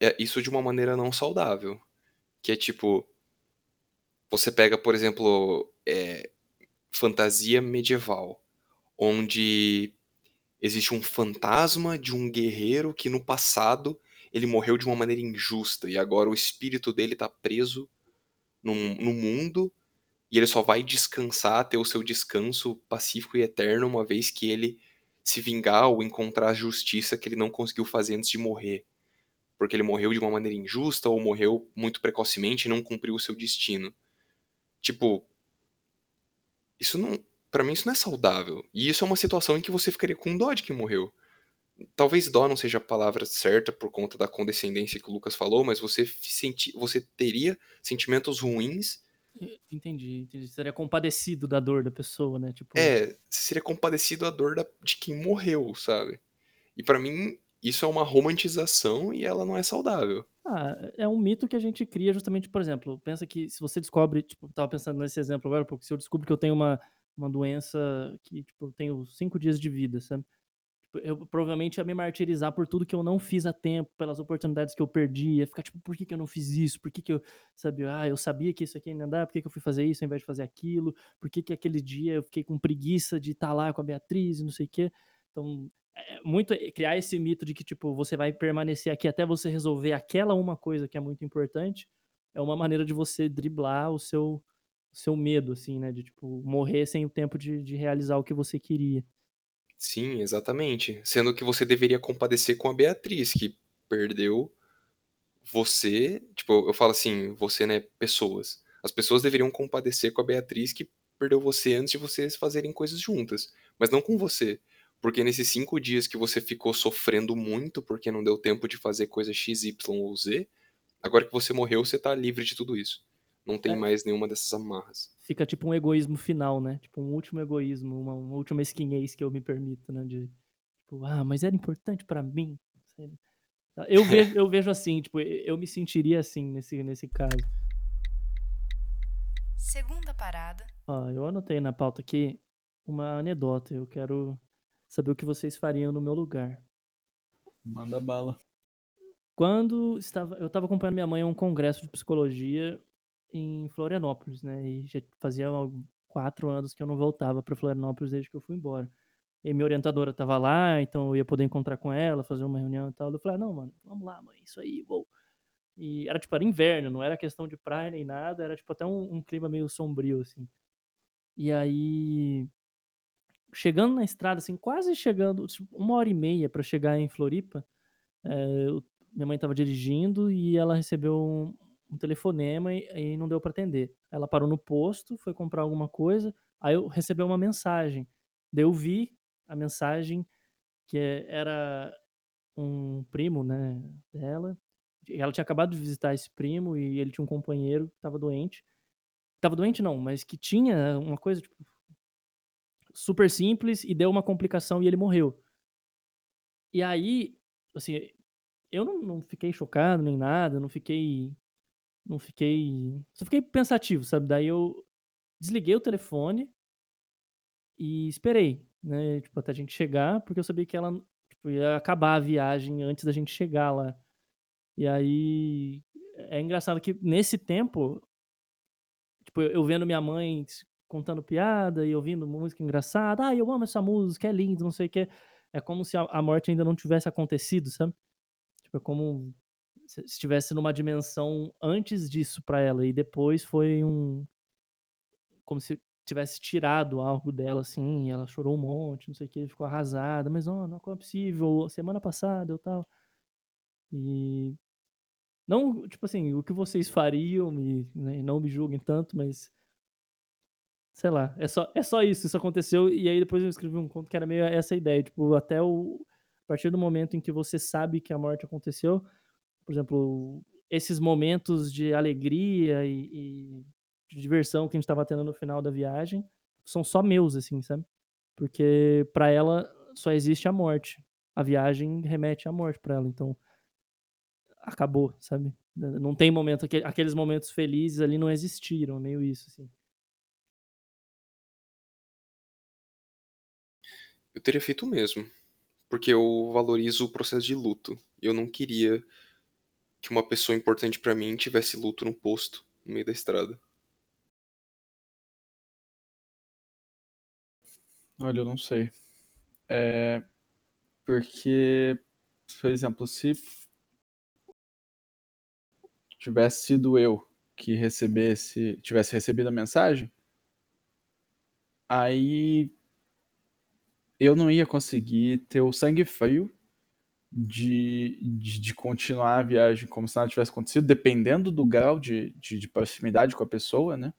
Speaker 4: é isso de uma maneira não saudável. Que é tipo. Você pega, por exemplo, é, fantasia medieval, onde existe um fantasma de um guerreiro que no passado ele morreu de uma maneira injusta e agora o espírito dele está preso no, no mundo e ele só vai descansar, ter o seu descanso pacífico e eterno uma vez que ele se vingar ou encontrar a justiça que ele não conseguiu fazer antes de morrer porque ele morreu de uma maneira injusta ou morreu muito precocemente e não cumpriu o seu destino. Tipo, isso não, para mim isso não é saudável. E isso é uma situação em que você ficaria com dó de quem morreu. Talvez dó não seja a palavra certa por conta da condescendência que o Lucas falou, mas você senti, você teria sentimentos ruins.
Speaker 2: Entendi, entendi. Seria compadecido da dor da pessoa, né? Tipo...
Speaker 4: É, seria compadecido da dor da, de quem morreu, sabe? E para mim isso é uma romantização e ela não é saudável.
Speaker 2: Ah, é um mito que a gente cria justamente, por exemplo, pensa que se você descobre, tipo, tava pensando nesse exemplo agora, porque se eu descubro que eu tenho uma, uma doença que, tipo, eu tenho cinco dias de vida, sabe? Eu provavelmente ia me martirizar por tudo que eu não fiz a tempo, pelas oportunidades que eu perdi, ia ficar tipo, por que, que eu não fiz isso? Por que, que eu, sabe, ah, eu sabia que isso aqui ia andar, por que, que eu fui fazer isso ao invés de fazer aquilo? Por que, que aquele dia eu fiquei com preguiça de estar tá lá com a Beatriz e não sei o quê? Então, é, muito é, criar esse mito de que tipo você vai permanecer aqui até você resolver aquela uma coisa que é muito importante é uma maneira de você driblar o seu o seu medo assim né de tipo morrer sem o tempo de, de realizar o que você queria
Speaker 4: sim exatamente sendo que você deveria compadecer com a Beatriz que perdeu você tipo eu falo assim você né pessoas as pessoas deveriam compadecer com a Beatriz que perdeu você antes de vocês fazerem coisas juntas. Mas não com você. Porque nesses cinco dias que você ficou sofrendo muito porque não deu tempo de fazer coisa X, Y ou Z, agora que você morreu, você tá livre de tudo isso. Não tem
Speaker 2: É.
Speaker 4: mais nenhuma dessas amarras.
Speaker 2: Fica tipo um egoísmo final, né? Tipo um último egoísmo, uma, uma última mesquinhez que eu me permito, né? De, tipo, ah, mas era importante pra mim. Eu vejo, eu vejo assim, tipo, eu me sentiria assim nesse, nesse caso.
Speaker 5: Segunda parada.
Speaker 2: Ó, eu anotei na pauta aqui uma anedota. Eu quero saber o que vocês fariam no meu lugar.
Speaker 3: Manda bala.
Speaker 2: Quando estava, eu estava acompanhando minha mãe a um congresso de psicologia em Florianópolis, né? E já fazia quatro anos que eu não voltava para Florianópolis desde que eu fui embora. E minha orientadora estava lá, então eu ia poder encontrar com ela, fazer uma reunião e tal. Eu falei, ah, não, mano, vamos lá, mãe, isso aí, vou. E era tipo, era inverno, não era questão de praia nem nada, era tipo até um, um clima meio sombrio, assim. E aí, chegando na estrada, assim, quase chegando, tipo, uma hora e meia para chegar em Floripa, eh, eu- minha mãe estava dirigindo e ela recebeu um, um telefonema e, e não deu para atender. Ela parou no posto, foi comprar alguma coisa, aí eu recebi uma mensagem. Daí eu vi a mensagem que era um primo, né, dela. Ela tinha acabado de visitar esse primo e ele tinha um companheiro que estava doente. Tava doente não, mas que tinha uma coisa tipo, super simples e deu uma complicação e ele morreu. E aí, assim, eu não, não fiquei chocado nem nada, não fiquei. Não fiquei. Só fiquei pensativo, sabe? Daí eu desliguei o telefone e esperei, né? Tipo, até a gente chegar, porque eu sabia que ela tipo, ia acabar a viagem antes da gente chegar lá. E aí. É engraçado que nesse tempo, tipo, eu vendo minha mãe contando piada e ouvindo música engraçada, ah, eu amo essa música, é lindo, não sei o quê. É como se a, morte ainda não tivesse acontecido, sabe? Tipo, é como estivesse numa dimensão antes disso pra ela e depois foi um como se tivesse tirado algo dela assim, ela chorou um monte, não sei o que, ficou arrasada, mas ó, não é possível, semana passada eu tal. E não, tipo assim, o que vocês fariam e né, não me julguem tanto, mas sei lá, é só, é só isso, isso aconteceu e aí depois eu escrevi um conto que era meio essa ideia, tipo, até o a partir do momento em que você sabe que a morte aconteceu, por exemplo, esses momentos de alegria e, e de diversão que a gente tava tendo no final da viagem são só meus, assim, sabe? Porque pra ela só existe a morte. A viagem remete à morte pra ela, então acabou, sabe? Não tem momento, aque- aqueles momentos felizes ali não existiram, meio isso, assim.
Speaker 4: Eu teria feito o mesmo. Porque eu valorizo o processo de luto. Eu não queria que uma pessoa importante pra mim tivesse luto no posto, no meio da estrada.
Speaker 3: Olha, eu não sei. É, porque, por exemplo, se tivesse sido eu que recebesse, tivesse recebido a mensagem, aí eu não ia conseguir ter o sangue frio de, de, de continuar a viagem como se nada tivesse acontecido, dependendo do grau de, de, de proximidade com a pessoa, né?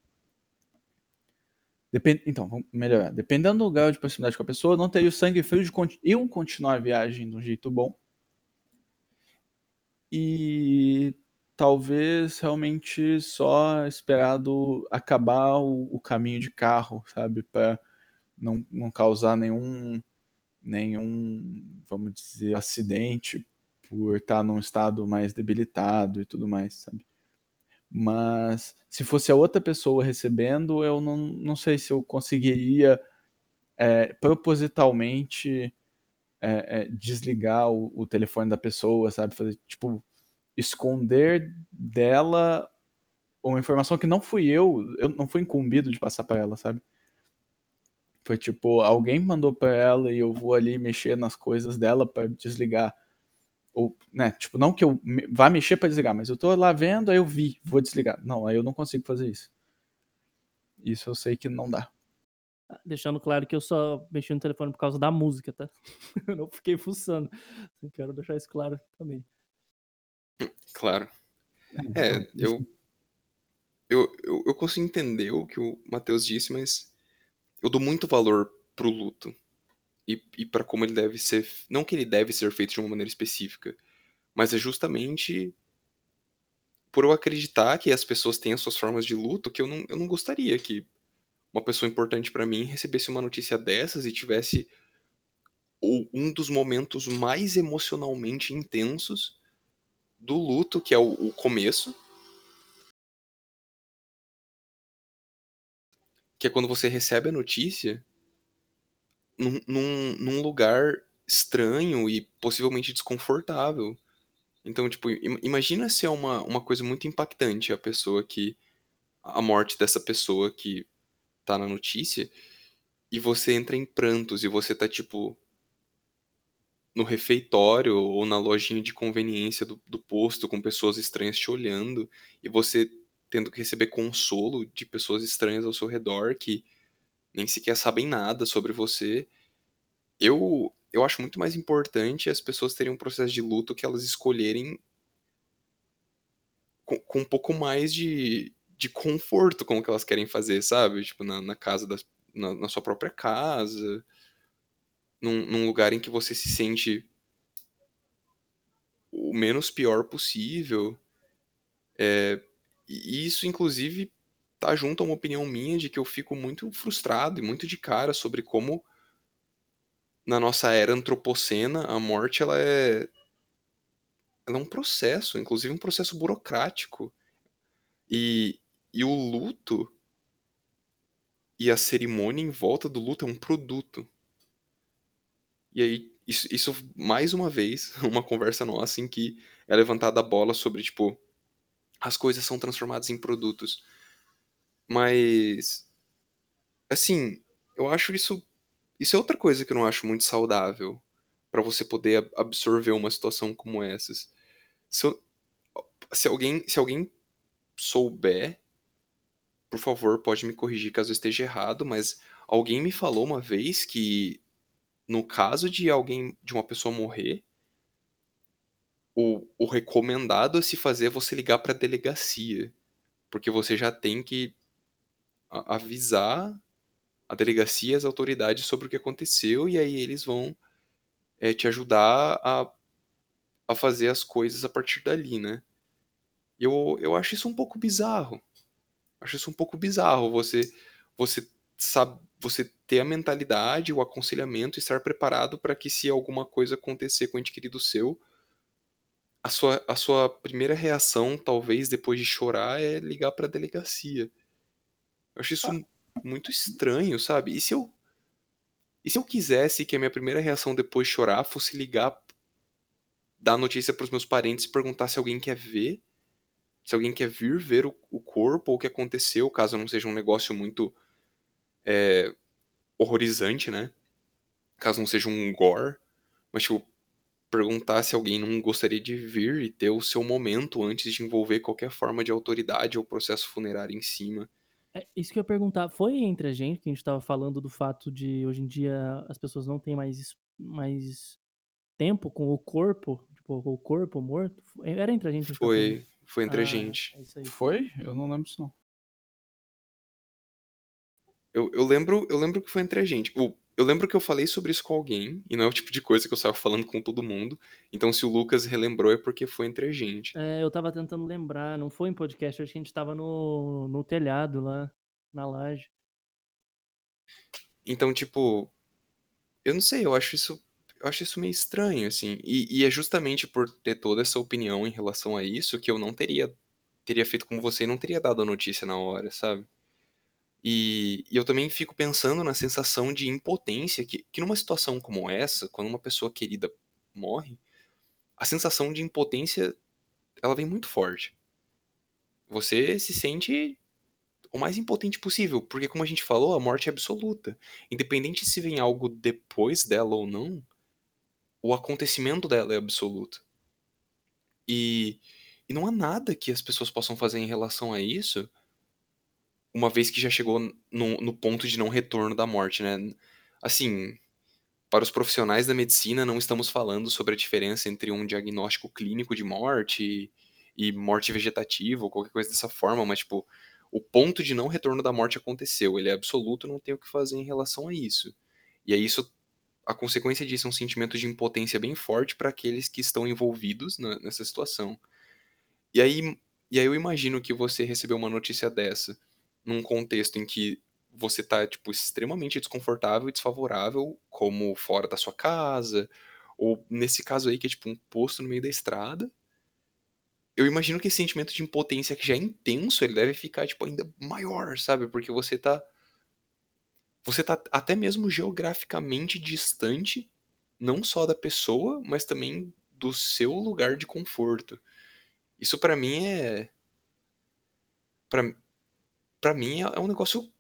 Speaker 3: Depen- Então, vamos melhorar. Dependendo do grau de proximidade com a pessoa, não teria o sangue frio de eu continuar a viagem de um jeito bom. E talvez realmente só esperado acabar o, o caminho de carro, sabe? Para não, não causar nenhum, nenhum, vamos dizer, acidente por estar num estado mais debilitado e tudo mais, sabe? Mas se fosse a outra pessoa recebendo, eu não, não sei se eu conseguiria é, propositalmente é, é, desligar o, o telefone da pessoa, sabe? Fazer, tipo, esconder dela uma informação que não fui eu, eu não fui incumbido de passar para ela, sabe? Foi tipo, alguém mandou para ela e eu vou ali mexer nas coisas dela para desligar. Ou, né, tipo, não que eu vá mexer para desligar, mas eu tô lá vendo, aí eu vi, vou desligar. Não, aí eu não consigo fazer isso. Isso eu sei que não dá.
Speaker 2: Ah, Deixando claro que eu só mexi no telefone por causa da música, tá? Eu não fiquei fuçando. Eu quero deixar isso claro também.
Speaker 4: Claro. É, eu, Eu, eu, eu consigo entender o que o Matheus disse, mas eu dou muito valor pro luto. E, e para como ele deve ser. Não que ele deve ser feito de uma maneira específica, mas é justamente por eu acreditar que as pessoas têm as suas formas de luto que eu não, eu não gostaria que uma pessoa importante para mim recebesse uma notícia dessas e tivesse um dos momentos mais emocionalmente intensos do luto, que é o, o começo. Que é quando você recebe a notícia num, num, num lugar estranho e possivelmente desconfortável. Então, tipo, im- imagina se é uma, uma coisa muito impactante a pessoa que. a morte dessa pessoa que tá na notícia, e você entra em prantos e você tá, tipo, no refeitório ou na lojinha de conveniência do, do posto com pessoas estranhas te olhando, e você tendo que receber consolo de pessoas estranhas ao seu redor que nem sequer sabem nada sobre você. Eu, eu acho muito mais importante as pessoas terem um processo de luto que elas escolherem com, com um pouco mais de, de conforto com o que elas querem fazer, sabe? Tipo, na, na casa das, na, na sua própria casa, num, num lugar em que você se sente o menos pior possível. É, e isso, inclusive, tá junto a uma opinião minha de que eu fico muito frustrado e muito de cara sobre como na nossa era antropocena a morte ela é ela é um processo, inclusive um processo burocrático. E, e o luto e a cerimônia em volta do luto é um produto. E aí, isso, isso mais uma vez, uma conversa nossa em que é levantada a bola sobre, tipo, as coisas são transformadas em produtos. Mas, assim, eu acho isso. Isso é outra coisa que eu não acho muito saudável para você poder ab- absorver uma situação como essas. Se, eu- se alguém, se alguém souber, por favor, pode me corrigir caso eu esteja errado, mas alguém me falou uma vez que no caso de alguém, de uma pessoa morrer, o, o recomendado a se fazer é você ligar para a delegacia, porque você já tem que avisar a delegacia e as autoridades sobre o que aconteceu e aí eles vão é, te ajudar a, a fazer as coisas a partir dali, né? Eu, eu acho isso um pouco bizarro. Acho isso um pouco bizarro você você sabe, você ter a mentalidade, o aconselhamento, estar preparado para que se alguma coisa acontecer com um ente querido seu, a sua, a sua primeira reação, talvez depois de chorar, é ligar para a delegacia. Eu acho isso muito estranho, sabe? E se eu e se eu quisesse que a minha primeira reação depois de chorar fosse ligar, dar notícia para os meus parentes e perguntar se alguém quer ver, se alguém quer vir ver o, o corpo ou o que aconteceu, caso não seja um negócio muito é, horrorizante, né? Caso não seja um gore, mas tipo, perguntar se alguém não gostaria de vir e ter o seu momento antes de envolver qualquer forma de autoridade ou processo funerário em cima.
Speaker 2: É, isso que eu ia perguntar, foi entre a gente que a gente tava falando do fato de hoje em dia as pessoas não têm mais, mais tempo com o corpo, tipo, o corpo morto? Era entre a gente que a gente tava falando.
Speaker 4: Foi, foi entre a
Speaker 2: Ah,
Speaker 4: gente.
Speaker 2: é isso aí.
Speaker 3: Foi? Eu não lembro disso não.
Speaker 4: Eu, eu lembro, eu lembro que foi entre a gente. Eu, eu lembro que eu falei sobre isso com alguém, e não é o tipo de coisa que eu estava falando com todo mundo. Então, se o Lucas relembrou, é porque foi entre a gente.
Speaker 2: É, eu tava tentando lembrar, não foi em podcast, acho que a gente tava no, no telhado lá, na laje.
Speaker 4: Então, tipo, eu não sei, eu acho isso, eu acho isso meio estranho, assim. E, e é justamente por ter toda essa opinião em relação a isso que eu não teria, teria feito como você e não teria dado a notícia na hora, sabe? E, e eu também fico pensando na sensação de impotência que, que numa situação como essa, quando uma pessoa querida morre, a sensação de impotência, ela vem muito forte. Você se sente o mais impotente possível, porque como a gente falou, a morte é absoluta. Independente se vem algo depois dela ou não, o acontecimento dela é absoluto. E, e não há nada que as pessoas possam fazer em relação a isso, uma vez que já chegou no, no ponto de não retorno da morte, né? Assim, para os profissionais da medicina, não estamos falando sobre a diferença entre um diagnóstico clínico de morte e morte vegetativa ou qualquer coisa dessa forma, mas, tipo, o ponto de não retorno da morte aconteceu, ele é absoluto, não tem o que fazer em relação a isso. E aí isso a consequência disso é um sentimento de impotência bem forte para aqueles que estão envolvidos na, nessa situação. E aí, e aí eu imagino que você recebeu uma notícia dessa num contexto em que você tá, tipo, extremamente desconfortável e desfavorável, como fora da sua casa, ou nesse caso aí que é tipo um posto no meio da estrada. Eu imagino que esse sentimento de impotência que já é intenso, ele deve ficar, tipo, ainda maior, sabe? Porque você tá você tá até mesmo geograficamente distante, não só da pessoa, mas também do seu lugar de conforto. Isso para mim é para mim é um negócio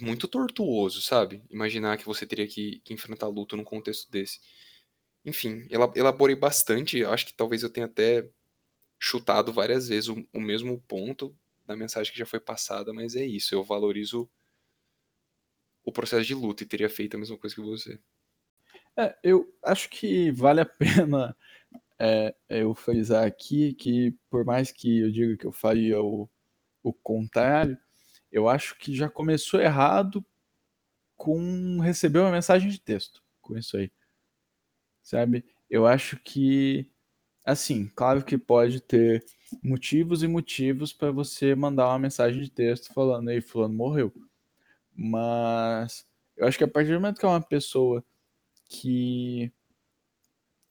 Speaker 4: muito tortuoso, sabe? Imaginar que você teria que, que enfrentar luto num contexto desse. Enfim, elaborei bastante, acho que talvez eu tenha até chutado várias vezes o, o mesmo ponto da mensagem que já foi passada, mas é isso, eu valorizo o processo de luta e teria feito a mesma coisa que você.
Speaker 3: É, eu acho que vale a pena é, eu frisar aqui que, por mais que eu diga que eu faria o, o contrário, eu acho que já começou errado com receber uma mensagem de texto com isso aí. Sabe? Eu acho que, assim, claro que pode ter motivos e motivos para você mandar uma mensagem de texto falando, aí, fulano morreu. Mas eu acho que a partir do momento que é uma pessoa que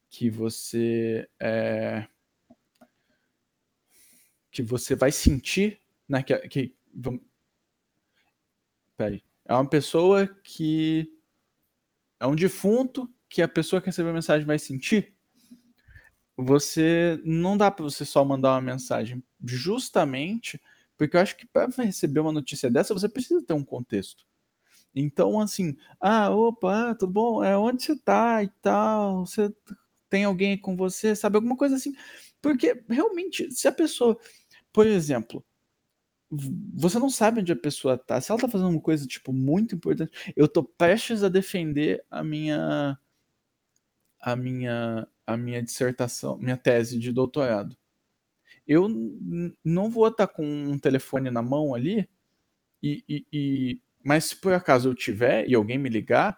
Speaker 3: que você é, que você vai sentir né, que, que peraí, é uma pessoa que é um defunto que a pessoa que recebeu a mensagem vai sentir você não dá para você só mandar uma mensagem justamente porque eu acho que para receber uma notícia dessa, você precisa ter um contexto. Então, assim, ah, opa, tudo bom? É onde você tá e tal? Você tem alguém com você, sabe? Alguma coisa assim. Porque realmente, se a pessoa, por exemplo, você não sabe onde a pessoa tá. Se ela tá fazendo uma coisa, tipo, muito importante, eu tô prestes a defender a minha a minha a minha dissertação, minha tese de doutorado eu não vou estar com um telefone na mão ali, e, e, e, mas se por acaso eu tiver e alguém me ligar,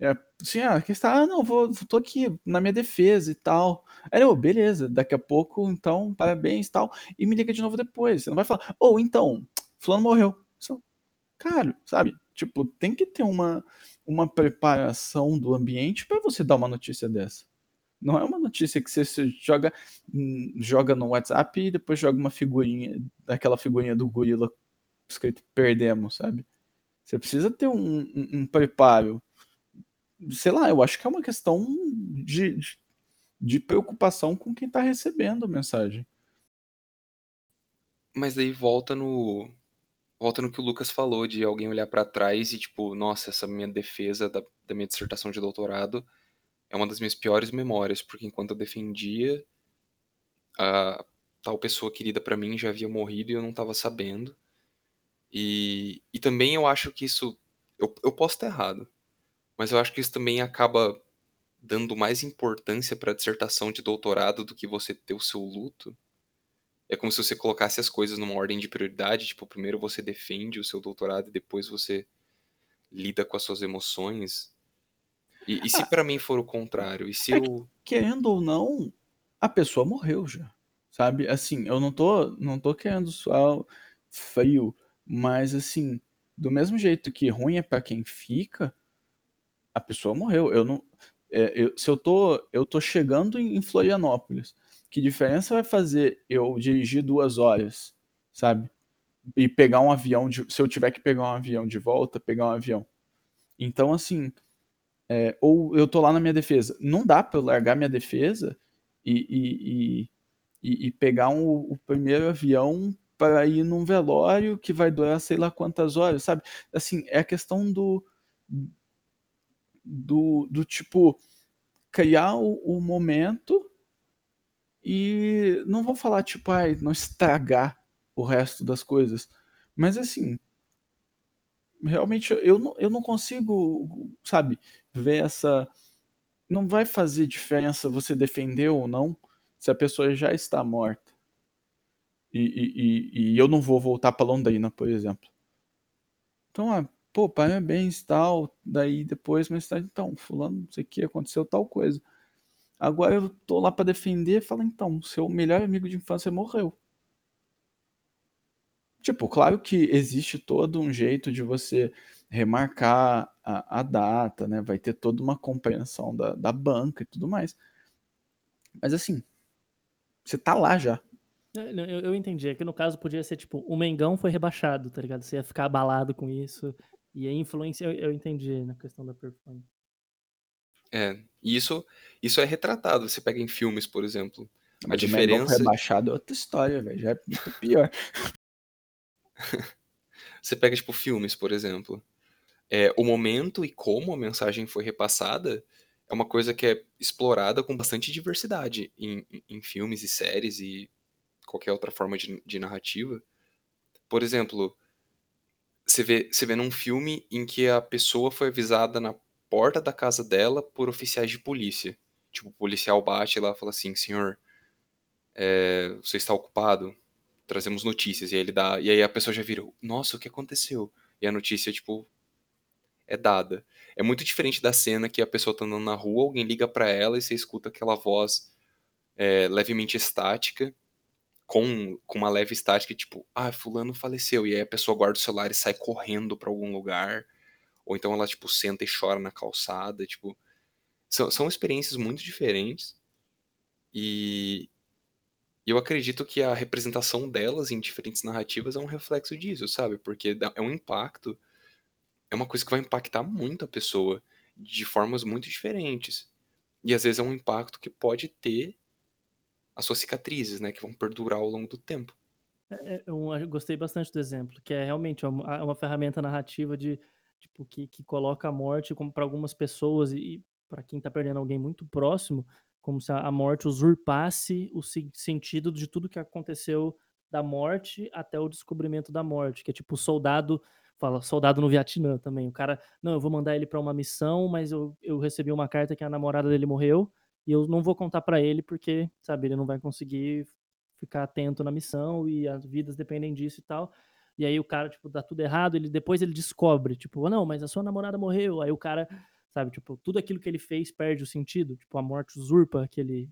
Speaker 3: é, assim, ah, que está, ah, não, vou, tô aqui na minha defesa e tal. Aí eu, beleza, daqui a pouco, então, parabéns e tal, e me liga de novo depois. Você não vai falar, ou oh, então, fulano morreu. Isso, cara, sabe? Tipo, tem que ter uma, uma preparação do ambiente para você dar uma notícia dessa. Não é uma notícia que você joga, hum, joga no WhatsApp e depois joga uma figurinha, daquela figurinha do gorila escrito perdemos, sabe? Você precisa ter um, um, um preparo. Sei lá, eu acho que é uma questão de, de, de preocupação com quem está recebendo a mensagem.
Speaker 4: Mas daí volta no volta no que o Lucas falou de alguém olhar para trás e tipo, nossa, essa minha defesa da, da minha dissertação de doutorado é uma das minhas piores memórias, porque enquanto eu defendia, a tal pessoa querida para mim já havia morrido e eu não estava sabendo. E, e também eu acho que isso. Eu, eu posso estar errado, mas eu acho que isso também acaba dando mais importância para a dissertação de doutorado do que você ter o seu luto. É como se você colocasse as coisas numa ordem de prioridade, tipo, primeiro você defende o seu doutorado e depois você lida com as suas emoções. E, e se ah, para mim for o contrário? E se
Speaker 3: é
Speaker 4: eu...
Speaker 3: Querendo ou não, a pessoa morreu já. Sabe? Assim, eu não tô, não tô querendo soar frio, mas assim, do mesmo jeito que ruim é para quem fica, a pessoa morreu. Eu não. É, eu, se eu tô, eu tô chegando em Florianópolis, que diferença vai fazer eu dirigir duas horas, sabe? E pegar um avião, de, se eu tiver que pegar um avião de volta, pegar um avião. Então, assim, é, ou eu tô lá na minha defesa. Não dá para eu largar minha defesa e, e, e, e pegar um, o primeiro avião para ir num velório que vai durar sei lá quantas horas, sabe? Assim, é a questão do do, do tipo criar o, o momento e não vou falar tipo, ai, não estragar o resto das coisas, mas assim, realmente eu não, eu não consigo, sabe, ver essa. Não vai fazer diferença você defender ou não se a pessoa já está morta. E, e, e, e eu não vou voltar para Londrina, por exemplo. Então, ah, pô, parabéns, tal. Daí depois, mais tarde, então, fulano, não sei o que, aconteceu tal coisa. Agora eu tô lá para defender falo, então, seu melhor amigo de infância morreu. Tipo, claro que existe todo um jeito de você remarcar a, a data, né? Vai ter toda uma compreensão da, da banca e tudo mais. Mas assim, você tá lá já.
Speaker 2: É, eu, eu entendi. É que no caso podia ser tipo, o Mengão foi rebaixado, tá ligado? Você ia ficar abalado com isso. E a influência, eu, eu entendi na questão da performance.
Speaker 4: É, e isso, isso é retratado. Você pega em filmes, por exemplo.
Speaker 3: Mas a diferença. rebaixado é outra história, velho. Já é muito pior.
Speaker 4: você pega, tipo, filmes, por exemplo. É, o momento e como a mensagem foi repassada é uma coisa que é explorada com bastante diversidade em, em, em filmes e séries e qualquer outra forma de, de narrativa. Por exemplo, você vê, você vê num filme em que a pessoa foi avisada na porta da casa dela por oficiais de polícia. Tipo, o policial bate lá e fala assim, senhor, é, você está ocupado? Trazemos notícias. E aí ele dá. E aí a pessoa já vira, nossa, o que aconteceu? E a notícia, tipo, é dada. É muito diferente da cena que a pessoa tá andando na rua, alguém liga para ela e você escuta aquela voz é, levemente estática, com, com uma leve estática, tipo, ah, fulano faleceu. E aí a pessoa guarda o celular e sai correndo para algum lugar. Ou então ela, tipo, senta e chora na calçada, tipo... São, são experiências muito diferentes. E eu acredito que a representação delas em diferentes narrativas é um reflexo disso, sabe? Porque é um impacto... É uma coisa que vai impactar muito a pessoa de formas muito diferentes. E às vezes é um impacto que pode ter as suas cicatrizes, né? Que vão perdurar ao longo do tempo.
Speaker 2: É, é eu gostei bastante do exemplo, que é realmente uma, uma ferramenta narrativa de tipo, que, que coloca a morte como para algumas pessoas e para quem está perdendo alguém muito próximo, como se a morte usurpasse o sentido de tudo que aconteceu da morte até o descobrimento da morte, que é tipo soldado, fala soldado no Vietnã também. O cara, não, eu vou mandar ele para uma missão, mas eu, eu recebi uma carta que a namorada dele morreu e eu não vou contar para ele porque, sabe, ele não vai conseguir ficar atento na missão e as vidas dependem disso e tal. E aí o cara, tipo, dá tudo errado, ele depois ele descobre, tipo, não, mas a sua namorada morreu. Aí o cara, sabe, tipo, tudo aquilo que ele fez perde o sentido, tipo, a morte usurpa aquele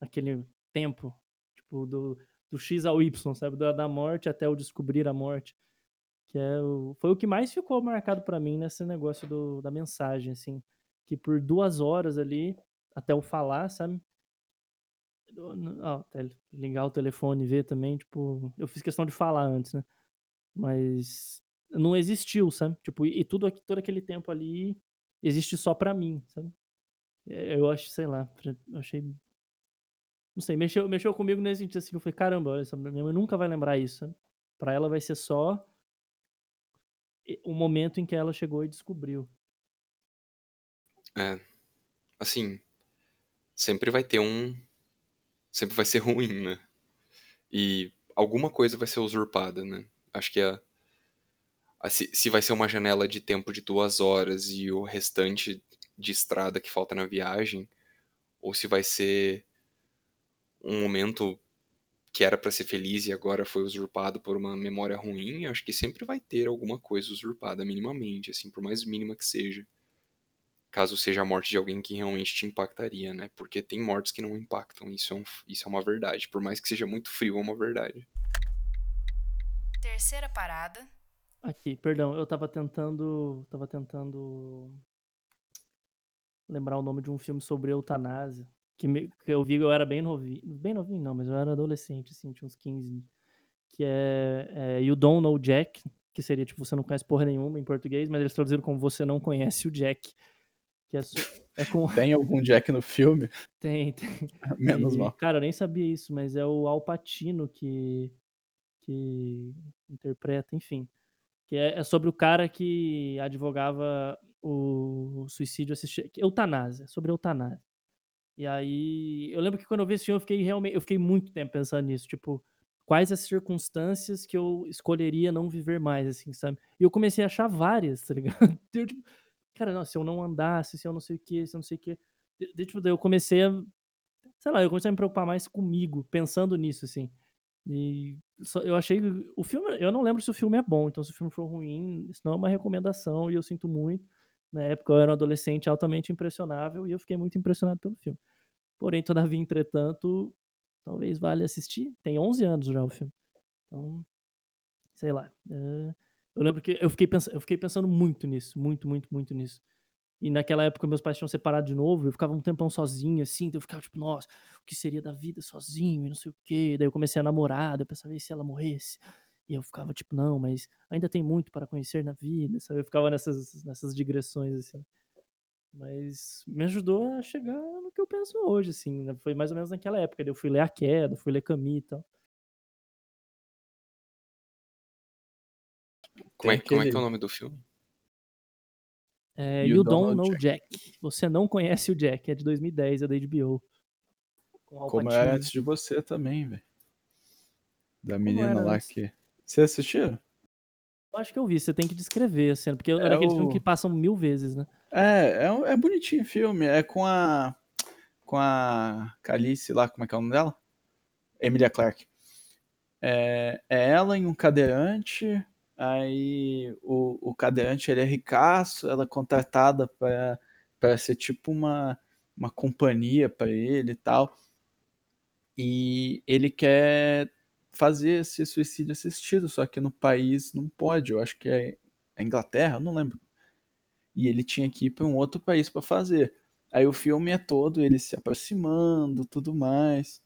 Speaker 2: aquele tempo, tipo, do, do X ao Y, sabe, da, da morte até o descobrir a morte. Que é o, foi o que mais ficou marcado para mim nesse negócio do, da mensagem, assim, que por duas horas ali, até o falar, sabe, ligar o telefone e ver também, tipo, eu fiz questão de falar antes, né? Mas não existiu, sabe? Tipo, e tudo, todo aquele tempo ali existe só pra mim, sabe? É, eu acho, sei lá, eu achei. Não sei, mexeu, mexeu comigo nesse sentido assim. Eu falei, caramba, olha, minha mãe nunca vai lembrar isso, sabe? Pra ela vai ser só o momento em que ela chegou e descobriu.
Speaker 4: É. Assim, sempre vai ter um. Sempre vai ser ruim, né? E alguma coisa vai ser usurpada, né? Acho que a, a se, se, vai ser uma janela de tempo de duas horas e o restante de estrada que falta na viagem, ou se vai ser um momento que era para ser feliz e agora foi usurpado por uma memória ruim, acho que sempre vai ter alguma coisa usurpada minimamente, assim, por mais mínima que seja. Caso seja a morte de alguém que realmente te impactaria, né? Porque tem mortes que não impactam, isso é, um, isso é uma verdade. Por mais que seja muito frio, é uma verdade.
Speaker 5: Terceira parada.
Speaker 2: Aqui, perdão, eu tava tentando. Tava tentando. Lembrar o nome de um filme sobre eutanásia. Que, me, que eu vi, eu era bem novinho. Bem novinho, não, mas eu era adolescente, assim, tinha uns 15. Que é, é You Don't Know Jack, que seria tipo, você não conhece porra nenhuma em português, mas eles traduziram como Você Não Conhece o Jack. Que é, é com...
Speaker 3: Tem algum Jack no filme?
Speaker 2: Tem, tem.
Speaker 3: Menos
Speaker 2: e,
Speaker 3: mal.
Speaker 2: Cara, eu nem sabia isso, mas é o Al Pacino que, que interpreta, enfim. Que é, é sobre o cara que advogava o suicídio assistir. Eutanásia, sobre eutanásia. E aí, eu lembro que quando eu vi esse filme, eu fiquei realmente, eu fiquei muito tempo pensando nisso, tipo, quais as circunstâncias que eu escolheria não viver mais, assim, sabe? E eu comecei a achar várias, tá ligado? Eu, tipo, cara, não, se eu não andasse, se eu não sei o que, se eu não sei o que. De, tipo, eu comecei a, sei lá, eu comecei a me preocupar mais comigo, pensando nisso, assim E só- eu achei. O filme. Eu não lembro se o filme é bom, então se o filme for ruim, isso não é uma recomendação e eu sinto muito. Na época eu era um adolescente altamente impressionável e eu fiquei muito impressionado pelo filme. Porém, todavia, entretanto, talvez valha assistir. Tem 11 anos já o filme. Então, sei lá. é, Eu lembro que eu fiquei, pensando, eu fiquei pensando muito nisso, muito, muito, muito nisso. E naquela época meus pais tinham separado de novo, eu ficava um tempão sozinho, assim, então eu ficava tipo, nossa, o que seria da vida sozinho e não sei o quê. Daí eu comecei a namorar, eu pensava, e se ela morresse? E eu ficava tipo, não, mas ainda tem muito para conhecer na vida, sabe? Eu ficava nessas, nessas digressões, assim. Mas me ajudou a chegar no que eu penso hoje, assim. né? Foi mais ou menos naquela época. Eu fui ler A Queda, fui ler Camus e tal.
Speaker 4: Como é, como é que é o nome do filme?
Speaker 2: É,
Speaker 3: You
Speaker 2: you,
Speaker 3: Don't
Speaker 2: Don't
Speaker 3: Know
Speaker 2: Know Jack. Você não conhece o Jack, é de 2010, é da HBO. Com
Speaker 3: Como era antes de você também, velho. Da menina lá
Speaker 2: antes?
Speaker 3: que. Você assistiu?
Speaker 2: Eu acho que eu vi, você tem que descrever a cena, porque
Speaker 3: É
Speaker 2: era aquele filme
Speaker 3: o-
Speaker 2: que passam mil vezes, né?
Speaker 3: É, é, um- é bonitinho o filme. É com a. Com a Calice lá, como é que é o nome dela? Emilia Clarke. É, é ela em um cadeirante. Aí o, o cadeirante ele é ricaço, ela é contratada para para ser tipo uma, uma companhia para ele e tal. E ele quer fazer esse suicídio assistido, só que no país não pode. Eu acho que é a Inglaterra, eu não lembro. E ele tinha que ir para um outro país para fazer. Aí o filme é todo ele se aproximando, tudo mais.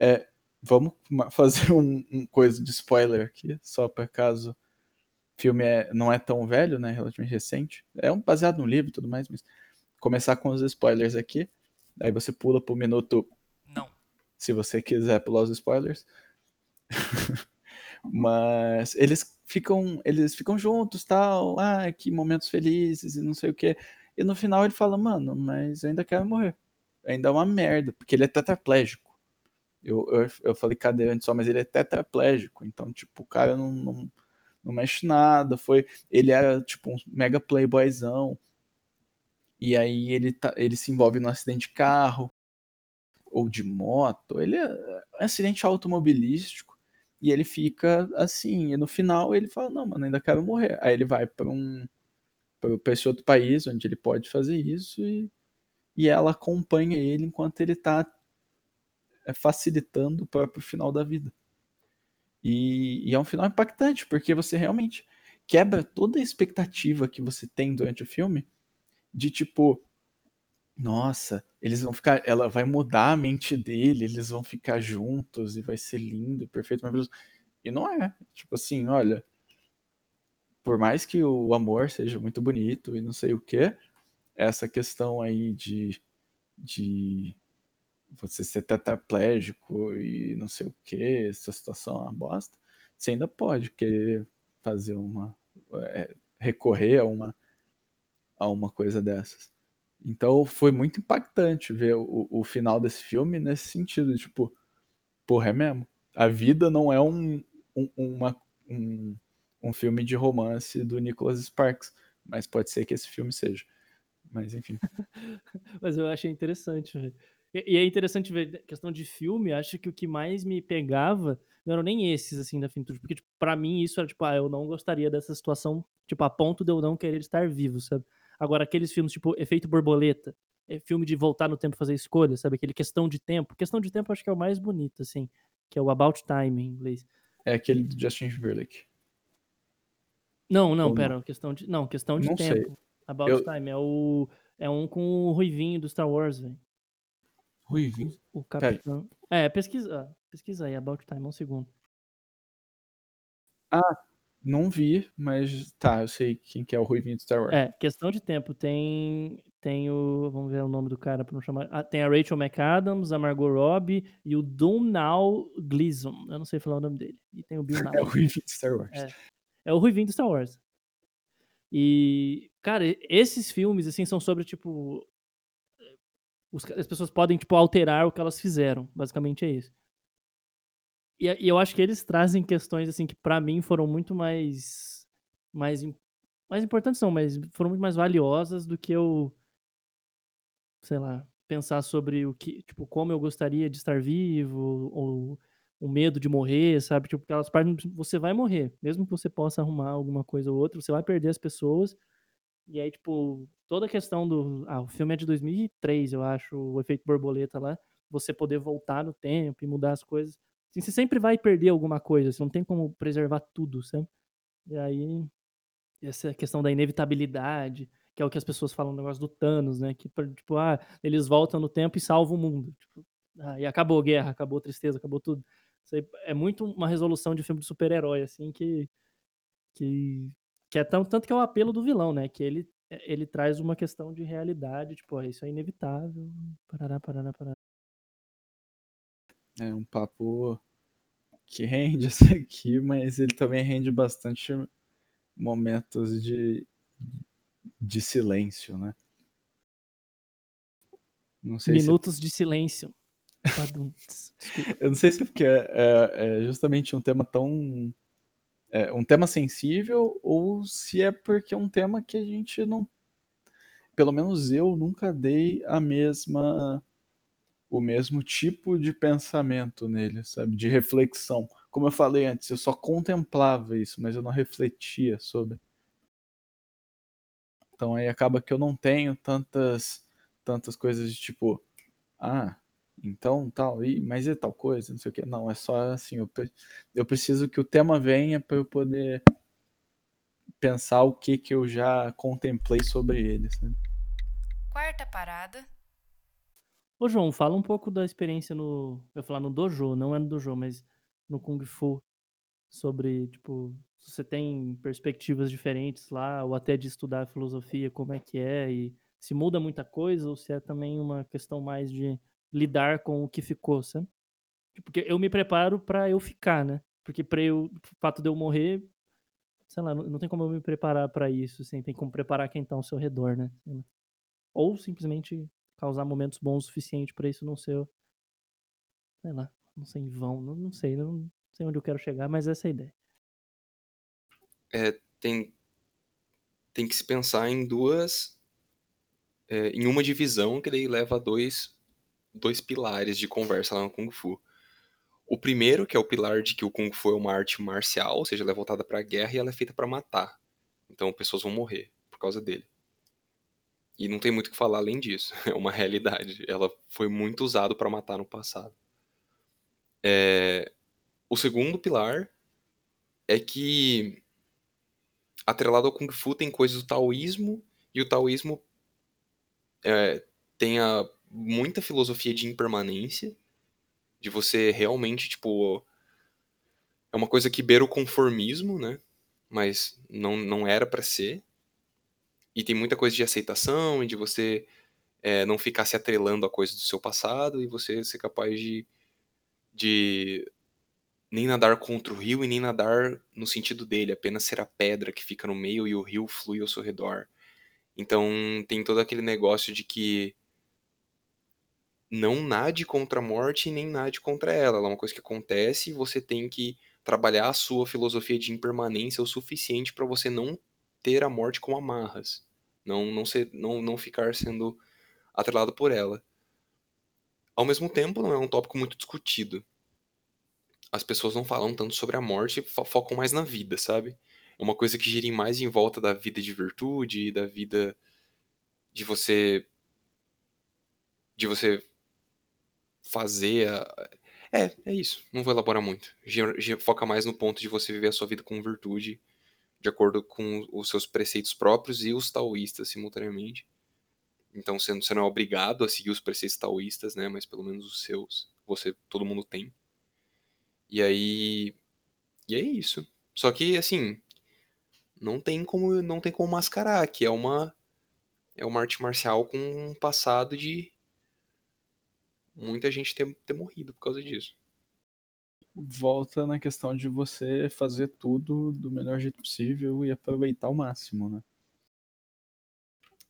Speaker 3: É, vamos fazer um, um coisa de spoiler aqui, só por caso filme é, não é tão velho, né? Relativamente recente. É um baseado no livro e tudo mais, mas começar com os spoilers aqui. Aí você pula pro minuto
Speaker 1: Não.
Speaker 3: se você quiser pular os spoilers. Mas eles ficam, eles ficam juntos, tal, ah, que momentos felizes e não sei o quê. E no final ele fala, mano, mas eu ainda quero morrer. Ainda é uma merda, porque ele é tetraplégico. Eu, eu, eu falei cadeirante só, mas ele é tetraplégico. Então, tipo, o cara não, não, não mexe nada. Foi, ele era, tipo, um mega playboyzão. E aí ele, tá, ele se envolve num acidente de carro ou de moto. Ele é um acidente automobilístico. E ele fica assim. E no final ele fala: Não, mano, ainda quero morrer. Aí ele vai para um. para esse outro país onde ele pode fazer isso. E, e ela acompanha ele enquanto ele tá é, facilitando o próprio final da vida. E, e é um final impactante, porque você realmente quebra toda a expectativa que você tem durante o filme de tipo, nossa, eles vão ficar, ela vai mudar a mente dele, eles vão ficar juntos e vai ser lindo, perfeito, maravilhoso. E não é. Tipo assim, olha, por mais que o amor seja muito bonito e não sei o que, essa questão aí de, de você ser tetraplégico e não sei o que, essa situação é uma bosta, você ainda pode querer fazer uma. É, recorrer a uma, a uma coisa dessas. Então foi muito impactante ver o, o final desse filme nesse sentido, tipo, porra, é mesmo. A vida não é um, um, uma, um, um filme de romance do Nicholas Sparks, mas pode ser que esse filme seja. Mas enfim.
Speaker 2: Mas eu achei interessante, velho. E e é interessante ver, questão de filme, acho que o que mais me pegava não eram nem esses, assim, da finitude, porque, tipo, pra mim isso era, tipo, ah, eu não gostaria dessa situação, tipo, a ponto de eu não querer estar vivo, sabe? Agora, aqueles filmes, tipo, Efeito Borboleta, é filme de voltar no tempo e fazer escolha, sabe? Aquele questão de tempo. Questão de tempo acho que é o mais bonito, assim, que é o About Time em inglês.
Speaker 3: É aquele do Justin Timberlake.
Speaker 2: Não, não,
Speaker 3: Ou
Speaker 2: pera, questão de, não, questão de
Speaker 3: Não sei.
Speaker 2: tempo. About
Speaker 3: Eu-
Speaker 2: Time é o é um com o Ruivinho do Star Wars, velho.
Speaker 3: Ruivinho.
Speaker 2: O capitão. É, pesquisa, ah, pesquisa aí, About Time, um segundo.
Speaker 3: Não vi, mas tá, eu sei quem que é o Ruivinho do Star Wars.
Speaker 2: É, questão de tempo, tem tem o, vamos ver o nome do cara pra não chamar, ah, tem a Rachel McAdams, a Margot Robbie e o Domhnall Gleeson, eu não sei falar o nome dele. E tem o Bill
Speaker 3: É o
Speaker 2: Nye.
Speaker 3: Ruivinho do Star Wars.
Speaker 2: É. É o Ruivinho do Star Wars. E, cara, esses filmes, assim, são sobre, tipo. As pessoas podem, tipo, alterar o que elas fizeram. Basicamente é isso. E, e eu acho que eles trazem questões, assim, que pra mim foram muito mais. Mais, mais importantes, não, mas foram muito mais valiosas do que eu. Sei lá. Pensar sobre o que. Tipo, como eu gostaria de estar vivo, ou o medo de morrer, sabe? Tipo, aquelas partes você vai morrer, mesmo que você possa arrumar alguma coisa ou outra, você vai perder as pessoas. E aí, tipo, toda a questão do. Ah, o filme é de 2003, eu acho, o efeito borboleta lá. Você poder voltar no tempo e mudar as coisas. Assim, você sempre vai perder alguma coisa, você não tem como preservar tudo, sabe? E aí, essa questão da inevitabilidade, que é o que as pessoas falam no negócio do Thanos, né? Que, tipo, ah, eles voltam no tempo e salvam o mundo. Tipo, ah, e acabou a guerra, acabou a tristeza, acabou tudo. Isso é muito uma resolução de filme de super-herói, assim, que, que, que é tão, tanto que é o apelo do vilão, né? Que ele, ele traz uma questão de realidade, tipo, ah, isso é inevitável, parará, parará, parará.
Speaker 3: É um papo que rende isso aqui, mas ele também rende bastante momentos de, de silêncio, né?
Speaker 2: Não sei Minutos se... de silêncio.
Speaker 3: Eu não sei se é porque é, é, é justamente um tema tão. É, um tema sensível ou se é porque é um tema que a gente não. Pelo menos eu nunca dei a mesma. o mesmo tipo de pensamento nele, sabe? De reflexão. Como eu falei antes, eu só contemplava isso, mas eu não refletia sobre. Então aí acaba que eu não tenho tantas tantas coisas de tipo, ah, então tal, e, mas é tal coisa, não sei o que. Não, é só assim, eu, eu preciso que o tema venha para eu poder pensar o que que eu já contemplei sobre ele. Sabe?
Speaker 5: Quarta parada.
Speaker 2: Ô João, fala um pouco da experiência no. Eu ia falar no dojo, não é no dojo, mas no Kung Fu. Sobre, tipo, se você tem perspectivas diferentes lá, ou até de estudar filosofia, como é que é, e se muda muita coisa, ou se é também uma questão mais de lidar com o que ficou, sabe? Porque eu me preparo para eu ficar, né? Porque para eu, o fato de eu morrer, sei lá, não, não tem como eu me preparar para isso, assim, tem como preparar quem tá ao seu redor, né? Ou simplesmente causar momentos bons o suficiente para isso não ser, sei lá, não sei em vão, não, não sei, não sei onde eu quero chegar, mas essa é a ideia.
Speaker 4: É, tem tem que se pensar em duas é, em uma divisão que daí leva a dois dois pilares de conversa lá no Kung Fu. O primeiro, que é o pilar de que o Kung Fu é uma arte marcial, ou seja, ela é voltada para a guerra e ela é feita para matar. Então pessoas vão morrer por causa dele. E não tem muito o que falar além disso. É uma realidade. Ela foi muito usada para matar no passado. É... O segundo pilar é que atrelado ao Kung Fu tem coisas do taoísmo e o taoísmo é, tem a muita filosofia de impermanência, de você realmente, tipo. É uma coisa que beira o conformismo, né? Mas não, não era para ser. E tem muita coisa de aceitação e de você é, não ficar se atrelando a coisas do seu passado e você ser capaz de, de nem nadar contra o rio e nem nadar no sentido dele, apenas ser a pedra que fica no meio e o rio flui ao seu redor. Então tem todo aquele negócio de que não nade contra a morte nem nade contra ela. Ela é uma coisa que acontece e você tem que trabalhar a sua filosofia de impermanência o suficiente para você não ter a morte com amarras, não não ser, não não ficar sendo atrelado por ela. Ao mesmo tempo, não é um tópico muito discutido. As pessoas não falam tanto sobre a morte, fo focam mais na vida, sabe? É uma coisa que gira mais em volta da vida de virtude, da vida de você de você fazer a... É, é isso. Não vou elaborar muito. Foca mais no ponto de você viver a sua vida com virtude, de acordo com os seus preceitos próprios e os taoístas simultaneamente. Então você não é obrigado a seguir os preceitos taoístas, né? Mas pelo menos os seus, você, todo mundo tem. E aí, e é isso. Só que assim, não tem como não tem como mascarar que é uma é uma arte marcial com um passado de muita gente ter, ter morrido por causa disso.
Speaker 3: Volta na questão de você fazer tudo do melhor jeito possível e aproveitar ao máximo, né?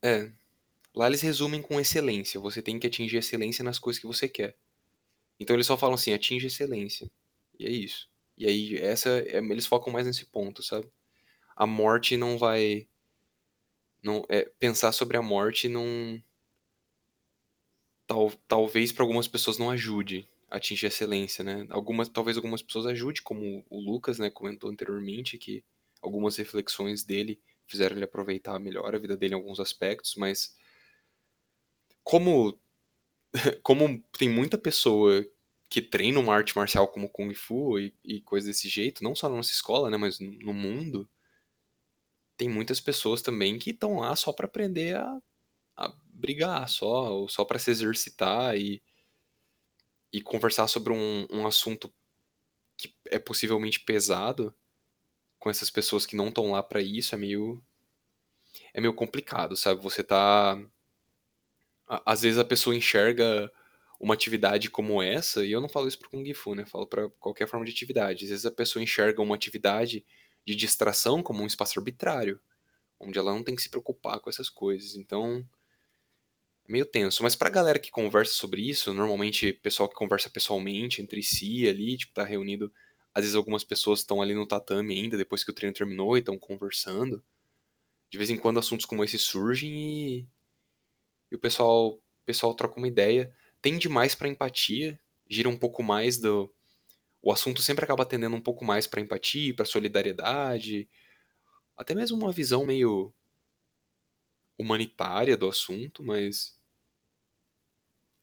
Speaker 4: É. Lá eles resumem com excelência. Você tem que atingir excelência nas coisas que você quer. Então eles só falam assim, atinge excelência. E é isso. E aí, essa, é, eles focam mais nesse ponto, sabe? A morte não vai. Não, é, pensar sobre a morte não, tal, talvez para algumas pessoas não ajude atingir excelência, né? Algumas, talvez algumas pessoas ajude, como o Lucas, né, comentou anteriormente, que algumas reflexões dele fizeram ele aproveitar melhor a vida dele em alguns aspectos, mas como como tem muita pessoa que treina uma arte marcial como Kung Fu e, e coisas desse jeito, não só na nossa escola, né, mas no mundo, tem muitas pessoas também que estão lá só para aprender a, a brigar, só, ou só para se exercitar e, e conversar sobre um, um assunto que é possivelmente pesado com essas pessoas que não estão lá para isso é meio é meio complicado, sabe? Você tá às vezes a pessoa enxerga uma atividade como essa, e eu não falo isso pro Kung Fu, né? Falo para qualquer forma de atividade. Às vezes a pessoa enxerga uma atividade de distração como um espaço arbitrário, onde ela não tem que se preocupar com essas coisas. Então, meio tenso. Mas pra galera que conversa sobre isso, normalmente pessoal que conversa pessoalmente entre si ali, tipo, tá reunido. Às vezes algumas pessoas estão ali no tatame ainda, depois que o treino terminou e estão conversando. De vez em quando assuntos como esse surgem e, e o pessoal, pessoal troca uma ideia. Tende mais pra empatia, gira um pouco mais do. O assunto sempre acaba tendendo um pouco mais pra empatia, pra solidariedade. Até mesmo uma visão meio humanitária do assunto, mas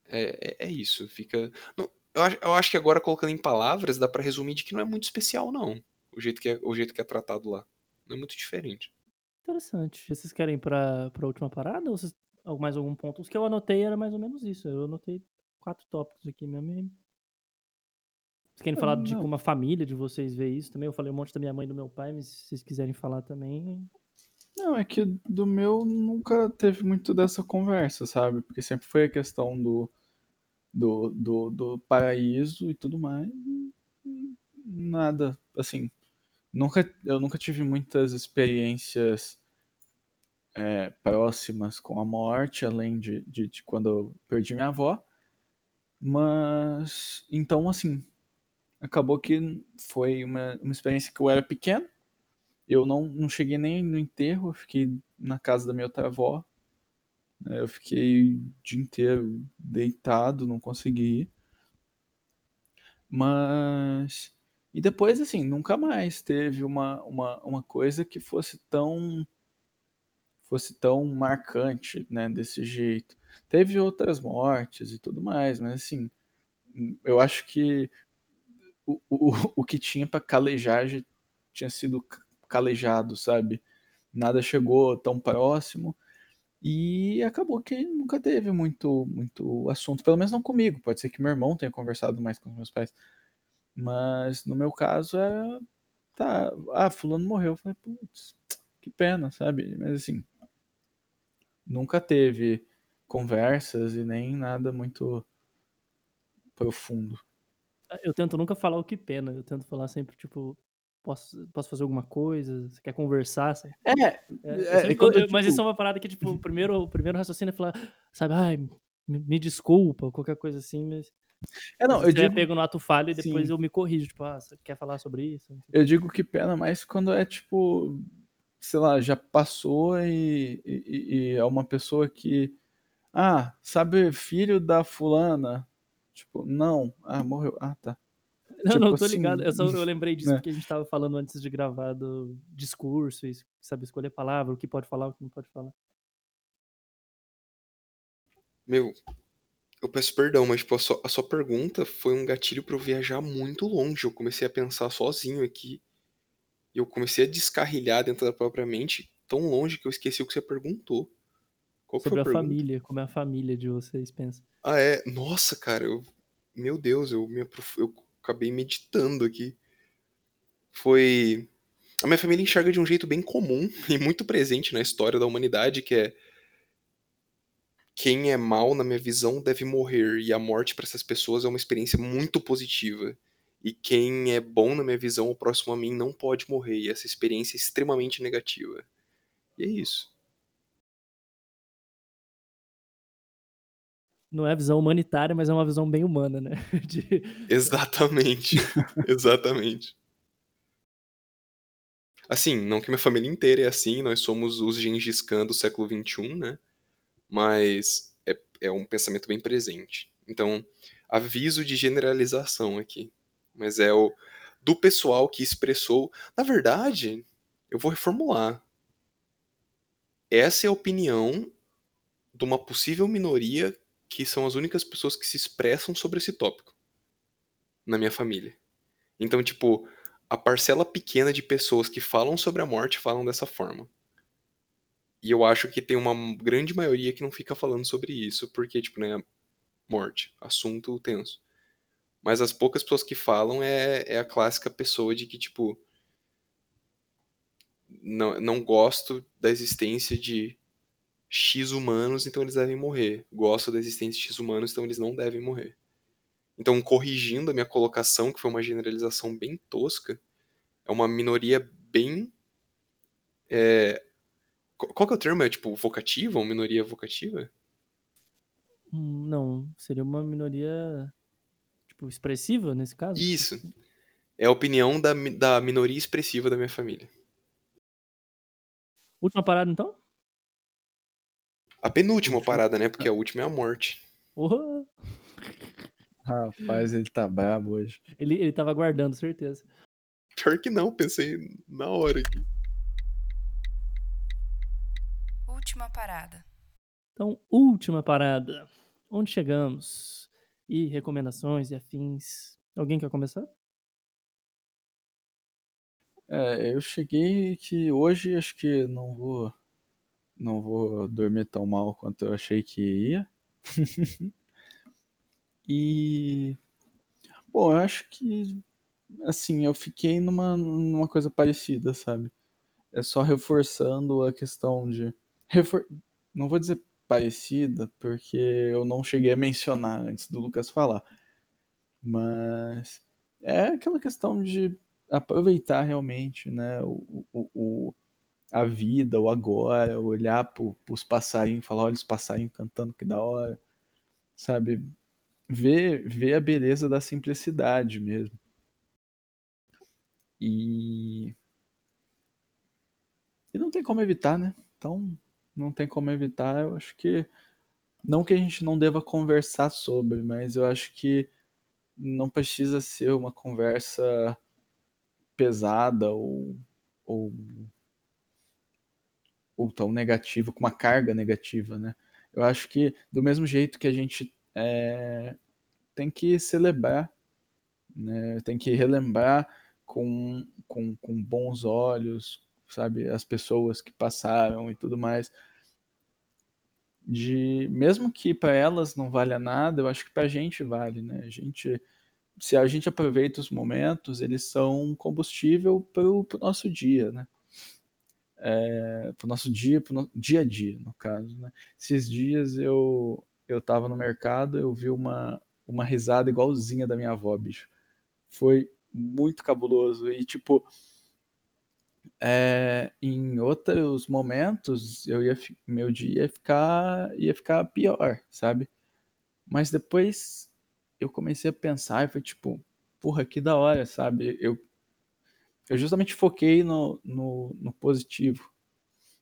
Speaker 4: é, é, é isso. Fica. Não, eu, acho, eu acho que agora colocando em palavras dá para resumir de que não é muito especial não, o jeito que é, o jeito que é tratado lá. Não é muito diferente.
Speaker 2: Interessante. Vocês querem para para última parada ou vocês, mais algum ponto? Os que eu anotei era mais ou menos isso. Eu anotei quatro tópicos aqui mesmo. Vocês querem falar de como a família de vocês vê isso também? Eu falei um monte da minha mãe e do meu pai, mas se vocês quiserem falar também,
Speaker 3: não, é que do meu nunca teve muito dessa conversa, sabe? Porque sempre foi a questão do, do, do, do paraíso e tudo mais. Nada, assim. Nunca, eu nunca tive muitas experiências é, próximas com a morte, além de, de, de quando eu perdi minha avó. Mas, então, assim, acabou que foi uma, uma experiência que eu era pequeno eu não, não cheguei nem no enterro, eu fiquei na casa da minha outra avó. Né, eu fiquei o dia inteiro deitado, não consegui ir. Mas. E depois, assim, nunca mais teve uma, uma, uma coisa que fosse tão. fosse tão marcante, né, desse jeito. Teve outras mortes e tudo mais, mas assim, eu acho que o, o, o que tinha para calejar já tinha sido calejado, sabe? Nada chegou tão próximo. E acabou que nunca teve muito, muito assunto, pelo menos não comigo. Pode ser que meu irmão tenha conversado mais com os meus pais. Mas no meu caso é. Tá, ah, fulano morreu. Eu falei, putz, que pena, sabe? Mas assim, nunca teve conversas e nem nada muito profundo.
Speaker 2: Eu tento nunca falar o que pena, eu tento falar sempre, tipo, Posso, posso fazer alguma coisa? Você quer conversar? Sabe?
Speaker 3: É, é,
Speaker 2: é sempre, eu, mas tipo... isso é uma parada que, tipo, o primeiro, o primeiro raciocínio é falar, sabe, ai, me, me desculpa, qualquer coisa assim, mas.
Speaker 3: É, não, eu digo...
Speaker 2: pego no ato falho e depois Sim. eu me corrijo, tipo, ah, você quer falar sobre isso?
Speaker 3: Eu digo que pena mais quando é, tipo, sei lá, já passou e, e, e é uma pessoa que, ah, sabe, filho da fulana? Tipo, não, ah, morreu, ah, tá.
Speaker 2: Não, tipo não, tô assim, ligado. Eu, só, eu lembrei disso né? porque a gente tava falando antes de gravar do discurso, e saber escolher palavra, o que pode falar, o que não pode falar.
Speaker 4: Meu, eu peço perdão, mas tipo, a, sua, a sua pergunta foi um gatilho para eu viajar muito longe. Eu comecei a pensar sozinho aqui. E eu comecei a descarrilhar dentro da própria mente, tão longe que eu esqueci o que você perguntou.
Speaker 2: Qual Sobre a, a família, como é a família de vocês, pensa.
Speaker 4: Ah, é? Nossa, cara, eu. Meu Deus, eu me aprof... eu acabei meditando aqui. Foi. A minha família enxerga de um jeito bem comum e muito presente na história da humanidade, que é. Quem é mal, na minha visão, deve morrer, e a morte para essas pessoas é uma experiência muito positiva. E quem é bom, na minha visão, o próximo a mim não pode morrer, e essa experiência é extremamente negativa. E é isso.
Speaker 2: Não é a visão humanitária, mas é uma visão bem humana, né? De...
Speaker 4: Exatamente. Exatamente. Assim, não que minha família inteira é assim, nós somos os Gengis Khan do século XXI, né? Mas é, é um pensamento bem presente. Então, aviso de generalização aqui. Mas é o do pessoal que expressou. Na verdade, eu vou reformular. Essa é a opinião de uma possível minoria que são as únicas pessoas que se expressam sobre esse tópico na minha família. Então, tipo, a parcela pequena de pessoas que falam sobre a morte falam dessa forma. E eu acho que tem uma grande maioria que não fica falando sobre isso, porque, tipo, né, morte, assunto tenso. Mas as poucas pessoas que falam é, é a clássica pessoa de que, tipo, não, não gosto da existência de X humanos, então eles devem morrer. Gosto da existência de X humanos, então eles não devem morrer. Então, corrigindo a minha colocação, que foi uma generalização bem tosca, é uma minoria bem. É... Qual que é o termo? É tipo vocativa? Uma minoria vocativa?
Speaker 2: Não, seria uma minoria tipo expressiva nesse caso?
Speaker 4: Isso. É a opinião da, da minoria expressiva da minha família.
Speaker 2: Última parada então?
Speaker 4: A penúltima parada, né? Porque a última é a morte.
Speaker 2: Porra!
Speaker 3: Rapaz, ele tá brabo hoje.
Speaker 2: Ele, ele tava aguardando, certeza.
Speaker 4: Pior que não, pensei na hora aqui.
Speaker 5: Última parada.
Speaker 2: Então, última parada. Onde chegamos? E recomendações e afins. Alguém quer começar?
Speaker 3: É, eu cheguei que hoje acho que não vou não vou dormir tão mal quanto eu achei que ia. e bom, eu acho que assim, eu fiquei numa, numa coisa parecida, sabe? É só reforçando a questão de refor... não vou dizer parecida, porque eu não cheguei a mencionar antes do Lucas falar. Mas é aquela questão de aproveitar realmente, né, o, o, o- a vida, o agora, olhar para os passarinhos, falar, olha os passarinhos cantando, que da hora, sabe? Ver, ver a beleza da simplicidade mesmo. E, e não tem como evitar, né? Então, não tem como evitar. Eu acho que, não que a gente não deva conversar sobre, mas eu acho que não precisa ser uma conversa pesada ou, ou, ou tão negativa, com uma carga negativa, né? Eu acho que do mesmo jeito que a gente é, tem que celebrar, né? Tem que relembrar com, com, com bons olhos, sabe? As pessoas que passaram e tudo mais. De, mesmo que para elas não valha nada, eu acho que para a gente vale, né? A gente se a gente aproveita os momentos, eles são combustível para o nosso dia, né? É, para o nosso dia, para o dia a dia, no caso, né? Esses dias eu eu estava no mercado, eu vi uma, uma risada igualzinha da minha avó, bicho. Foi muito cabuloso e tipo é, em outros momentos eu ia meu dia ia ficar ia ficar pior, sabe? Mas depois eu comecei a pensar e foi tipo, porra, que da hora, sabe? Eu, eu justamente foquei no, no, no positivo,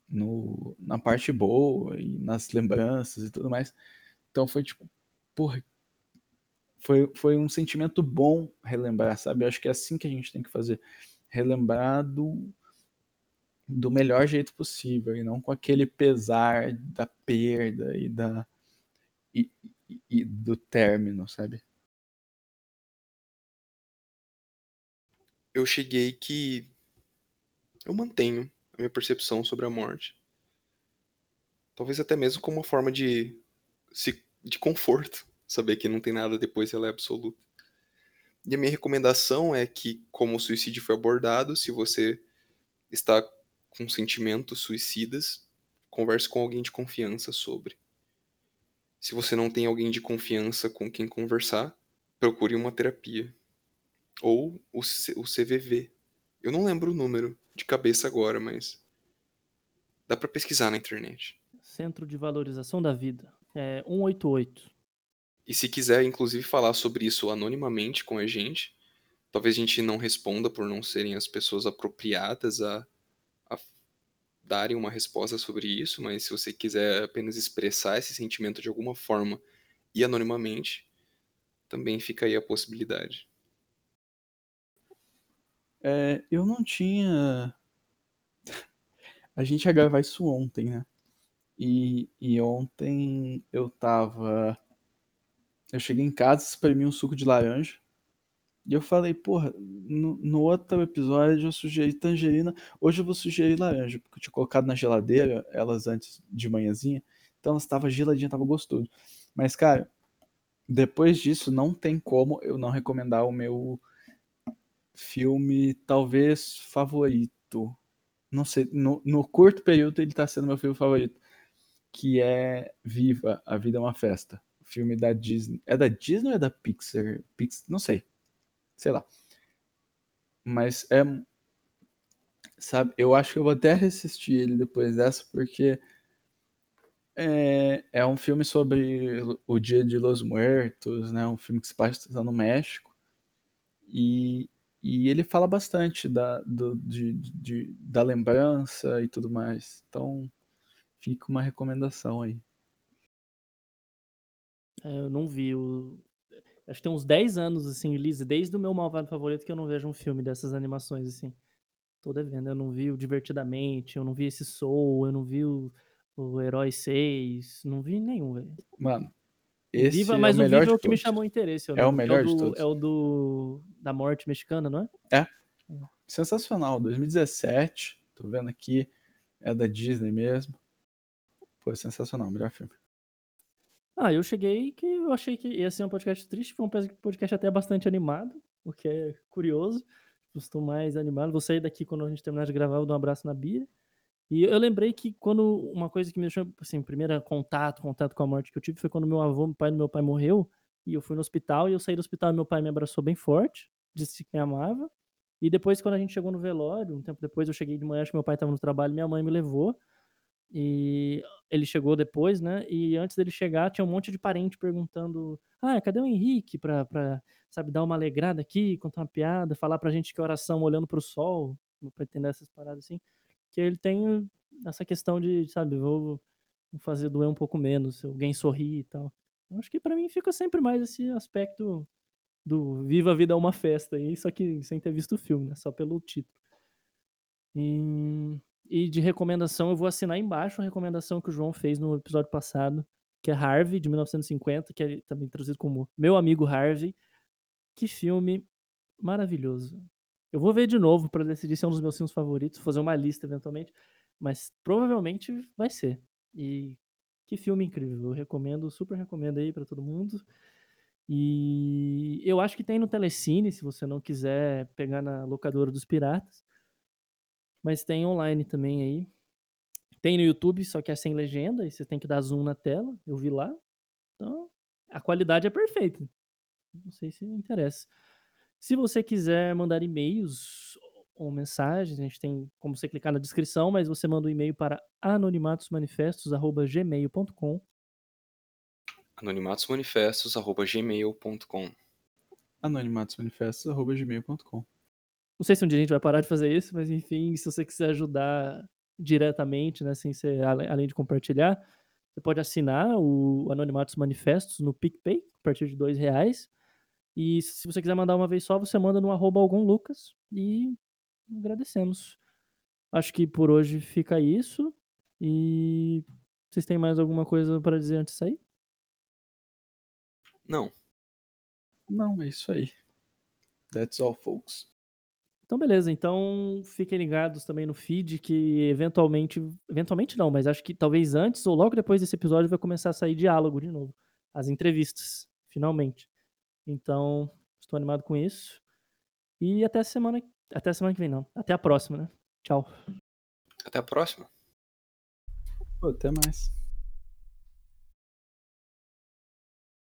Speaker 3: no, na parte boa e nas lembranças e tudo mais. Então foi tipo, porra, foi, foi um sentimento bom relembrar, sabe? Eu acho que é assim que a gente tem que fazer. Relembrar do, do melhor jeito possível e não com aquele pesar da perda e da e, e- e do término, sabe?
Speaker 4: Eu cheguei que eu mantenho a minha percepção sobre a morte. Talvez até mesmo como uma forma de, de conforto, saber que não tem nada depois ela é absoluta. E a minha recomendação é que, como o suicídio foi abordado, se você está com sentimentos suicidas, converse com alguém de confiança sobre. Se você não tem alguém de confiança com quem conversar, procure uma terapia. Ou o, C- o CVV. Eu não lembro o número de cabeça agora, mas dá pra pesquisar na internet.
Speaker 2: Centro de Valorização da Vida. É 188.
Speaker 4: E se quiser, inclusive, falar sobre isso anonimamente com a gente, talvez a gente não responda por não serem as pessoas apropriadas a, a darem uma resposta sobre isso, mas se você quiser apenas expressar esse sentimento de alguma forma e anonimamente, também fica aí a possibilidade.
Speaker 3: É, eu não tinha. A gente ia gravar isso ontem, né? E, e ontem eu tava. Eu cheguei em casa, espremi um suco de laranja. E eu falei, porra, no, no outro episódio eu sugeri tangerina, hoje eu vou sugerir laranja, porque eu tinha colocado na geladeira elas antes de manhãzinha, então elas estavam geladinhas, tava gostoso. Mas, cara, depois disso não tem como eu não recomendar o meu filme talvez favorito. Não sei, no, no curto período ele tá sendo meu filme favorito, que é Viva, A Vida é uma Festa. Filme da Disney. É da Disney ou é da Pixar? Pix, não sei sei lá. Mas é. Sabe, eu acho que eu vou até assistir ele depois dessa, porque é, é um filme sobre o Dia de los Muertos, né? Um filme que se passa no México. E, e ele fala bastante da, do, de, de, da lembrança e tudo mais. Então, fica uma recomendação aí.
Speaker 2: É, eu não vi o, Acho que tem uns 10 anos, assim, Elise, desde o meu malvado favorito que eu não vejo um filme dessas animações, assim. Tô devendo. Eu não vi o Divertidamente, eu não vi esse Soul, eu não vi o, o Herói 6, não vi nenhum, velho.
Speaker 3: Mano, esse
Speaker 2: Viva,
Speaker 3: é
Speaker 2: mas
Speaker 3: o
Speaker 2: o
Speaker 3: melhor
Speaker 2: Viva é o
Speaker 3: de
Speaker 2: que me
Speaker 3: todos.
Speaker 2: chamou interesse. eu
Speaker 3: É o melhor de
Speaker 2: do,
Speaker 3: todos.
Speaker 2: É o do da morte mexicana, não é?
Speaker 3: Sensacional, 2017, tô vendo aqui, é da Disney mesmo. Pô, sensacional, melhor filme.
Speaker 2: Ah, eu cheguei que eu achei que ia ser um podcast triste, foi um podcast até bastante animado, o que é curioso. Estou mais animado. Vou sair daqui quando a gente terminar de gravar, eu dou um abraço na Bia. E eu lembrei que quando uma coisa que me deixou, assim, primeiro contato, contato com a morte que eu tive foi quando meu avô, o pai do meu pai morreu, e eu fui no hospital, e eu saí do hospital e meu pai me abraçou bem forte, disse que me amava. E depois, quando a gente chegou no velório, um tempo depois, eu cheguei de manhã, acho que meu pai estava no trabalho, minha mãe me levou. E ele chegou depois, né? E antes dele chegar, tinha um monte de parente perguntando: Ah, cadê o Henrique? Pra, pra sabe, dar uma alegrada aqui, contar uma piada, falar pra gente que oração olhando pro sol, pra entender essas paradas assim. Que ele tem essa questão de, sabe, vou fazer doer um pouco menos, se alguém sorrir e tal. Eu acho que pra mim fica sempre mais esse aspecto do Viva a Vida é uma festa, e isso aqui sem ter visto o filme, né? Só pelo título. E, e de recomendação, eu vou assinar embaixo a recomendação que o João fez no episódio passado, que é Harvey, de 1950, que é também traduzido como Meu Amigo Harvey. Que filme maravilhoso. Eu vou ver de novo para decidir se é um dos meus filmes favoritos, fazer uma lista eventualmente, mas provavelmente vai ser. E que filme incrível. Eu recomendo, super recomendo aí para todo mundo. E eu acho que tem no Telecine, se você não quiser pegar na locadora dos piratas. Mas tem online também aí. Tem no YouTube, só que é sem legenda, e você tem que dar zoom na tela. Eu vi lá. Então, a qualidade é perfeita. Não sei se interessa. Se você quiser mandar e-mails ou mensagens, a gente tem como você clicar na descrição, mas você manda um e-mail para anonimatosmanifestos.gmail.com
Speaker 4: anonimatosmanifestos.gmail.com
Speaker 3: Anonimatosmanifestos.gmail.com
Speaker 2: Não sei se um dia a gente vai parar de fazer isso, mas enfim, se você quiser ajudar diretamente, né, sem ser, além de compartilhar, você pode assinar o Anonimatos Manifestos no PicPay, a partir de dois reais. E se você quiser mandar uma vez só, você manda no arroba algum Lucas e agradecemos. Acho que por hoje fica isso. E vocês têm mais alguma coisa para dizer antes de sair?
Speaker 4: Não.
Speaker 3: Não, é isso aí. That's all, folks.
Speaker 2: Então, beleza. Então, fiquem ligados também no feed, que eventualmente. Eventualmente não, mas acho que talvez antes ou logo depois desse episódio vai começar a sair diálogo de novo. As entrevistas, finalmente. Então, estou animado com isso. E até a semana. Até a semana que vem, não. Até a próxima, né? Tchau.
Speaker 4: Até a próxima.
Speaker 3: Pô, até mais.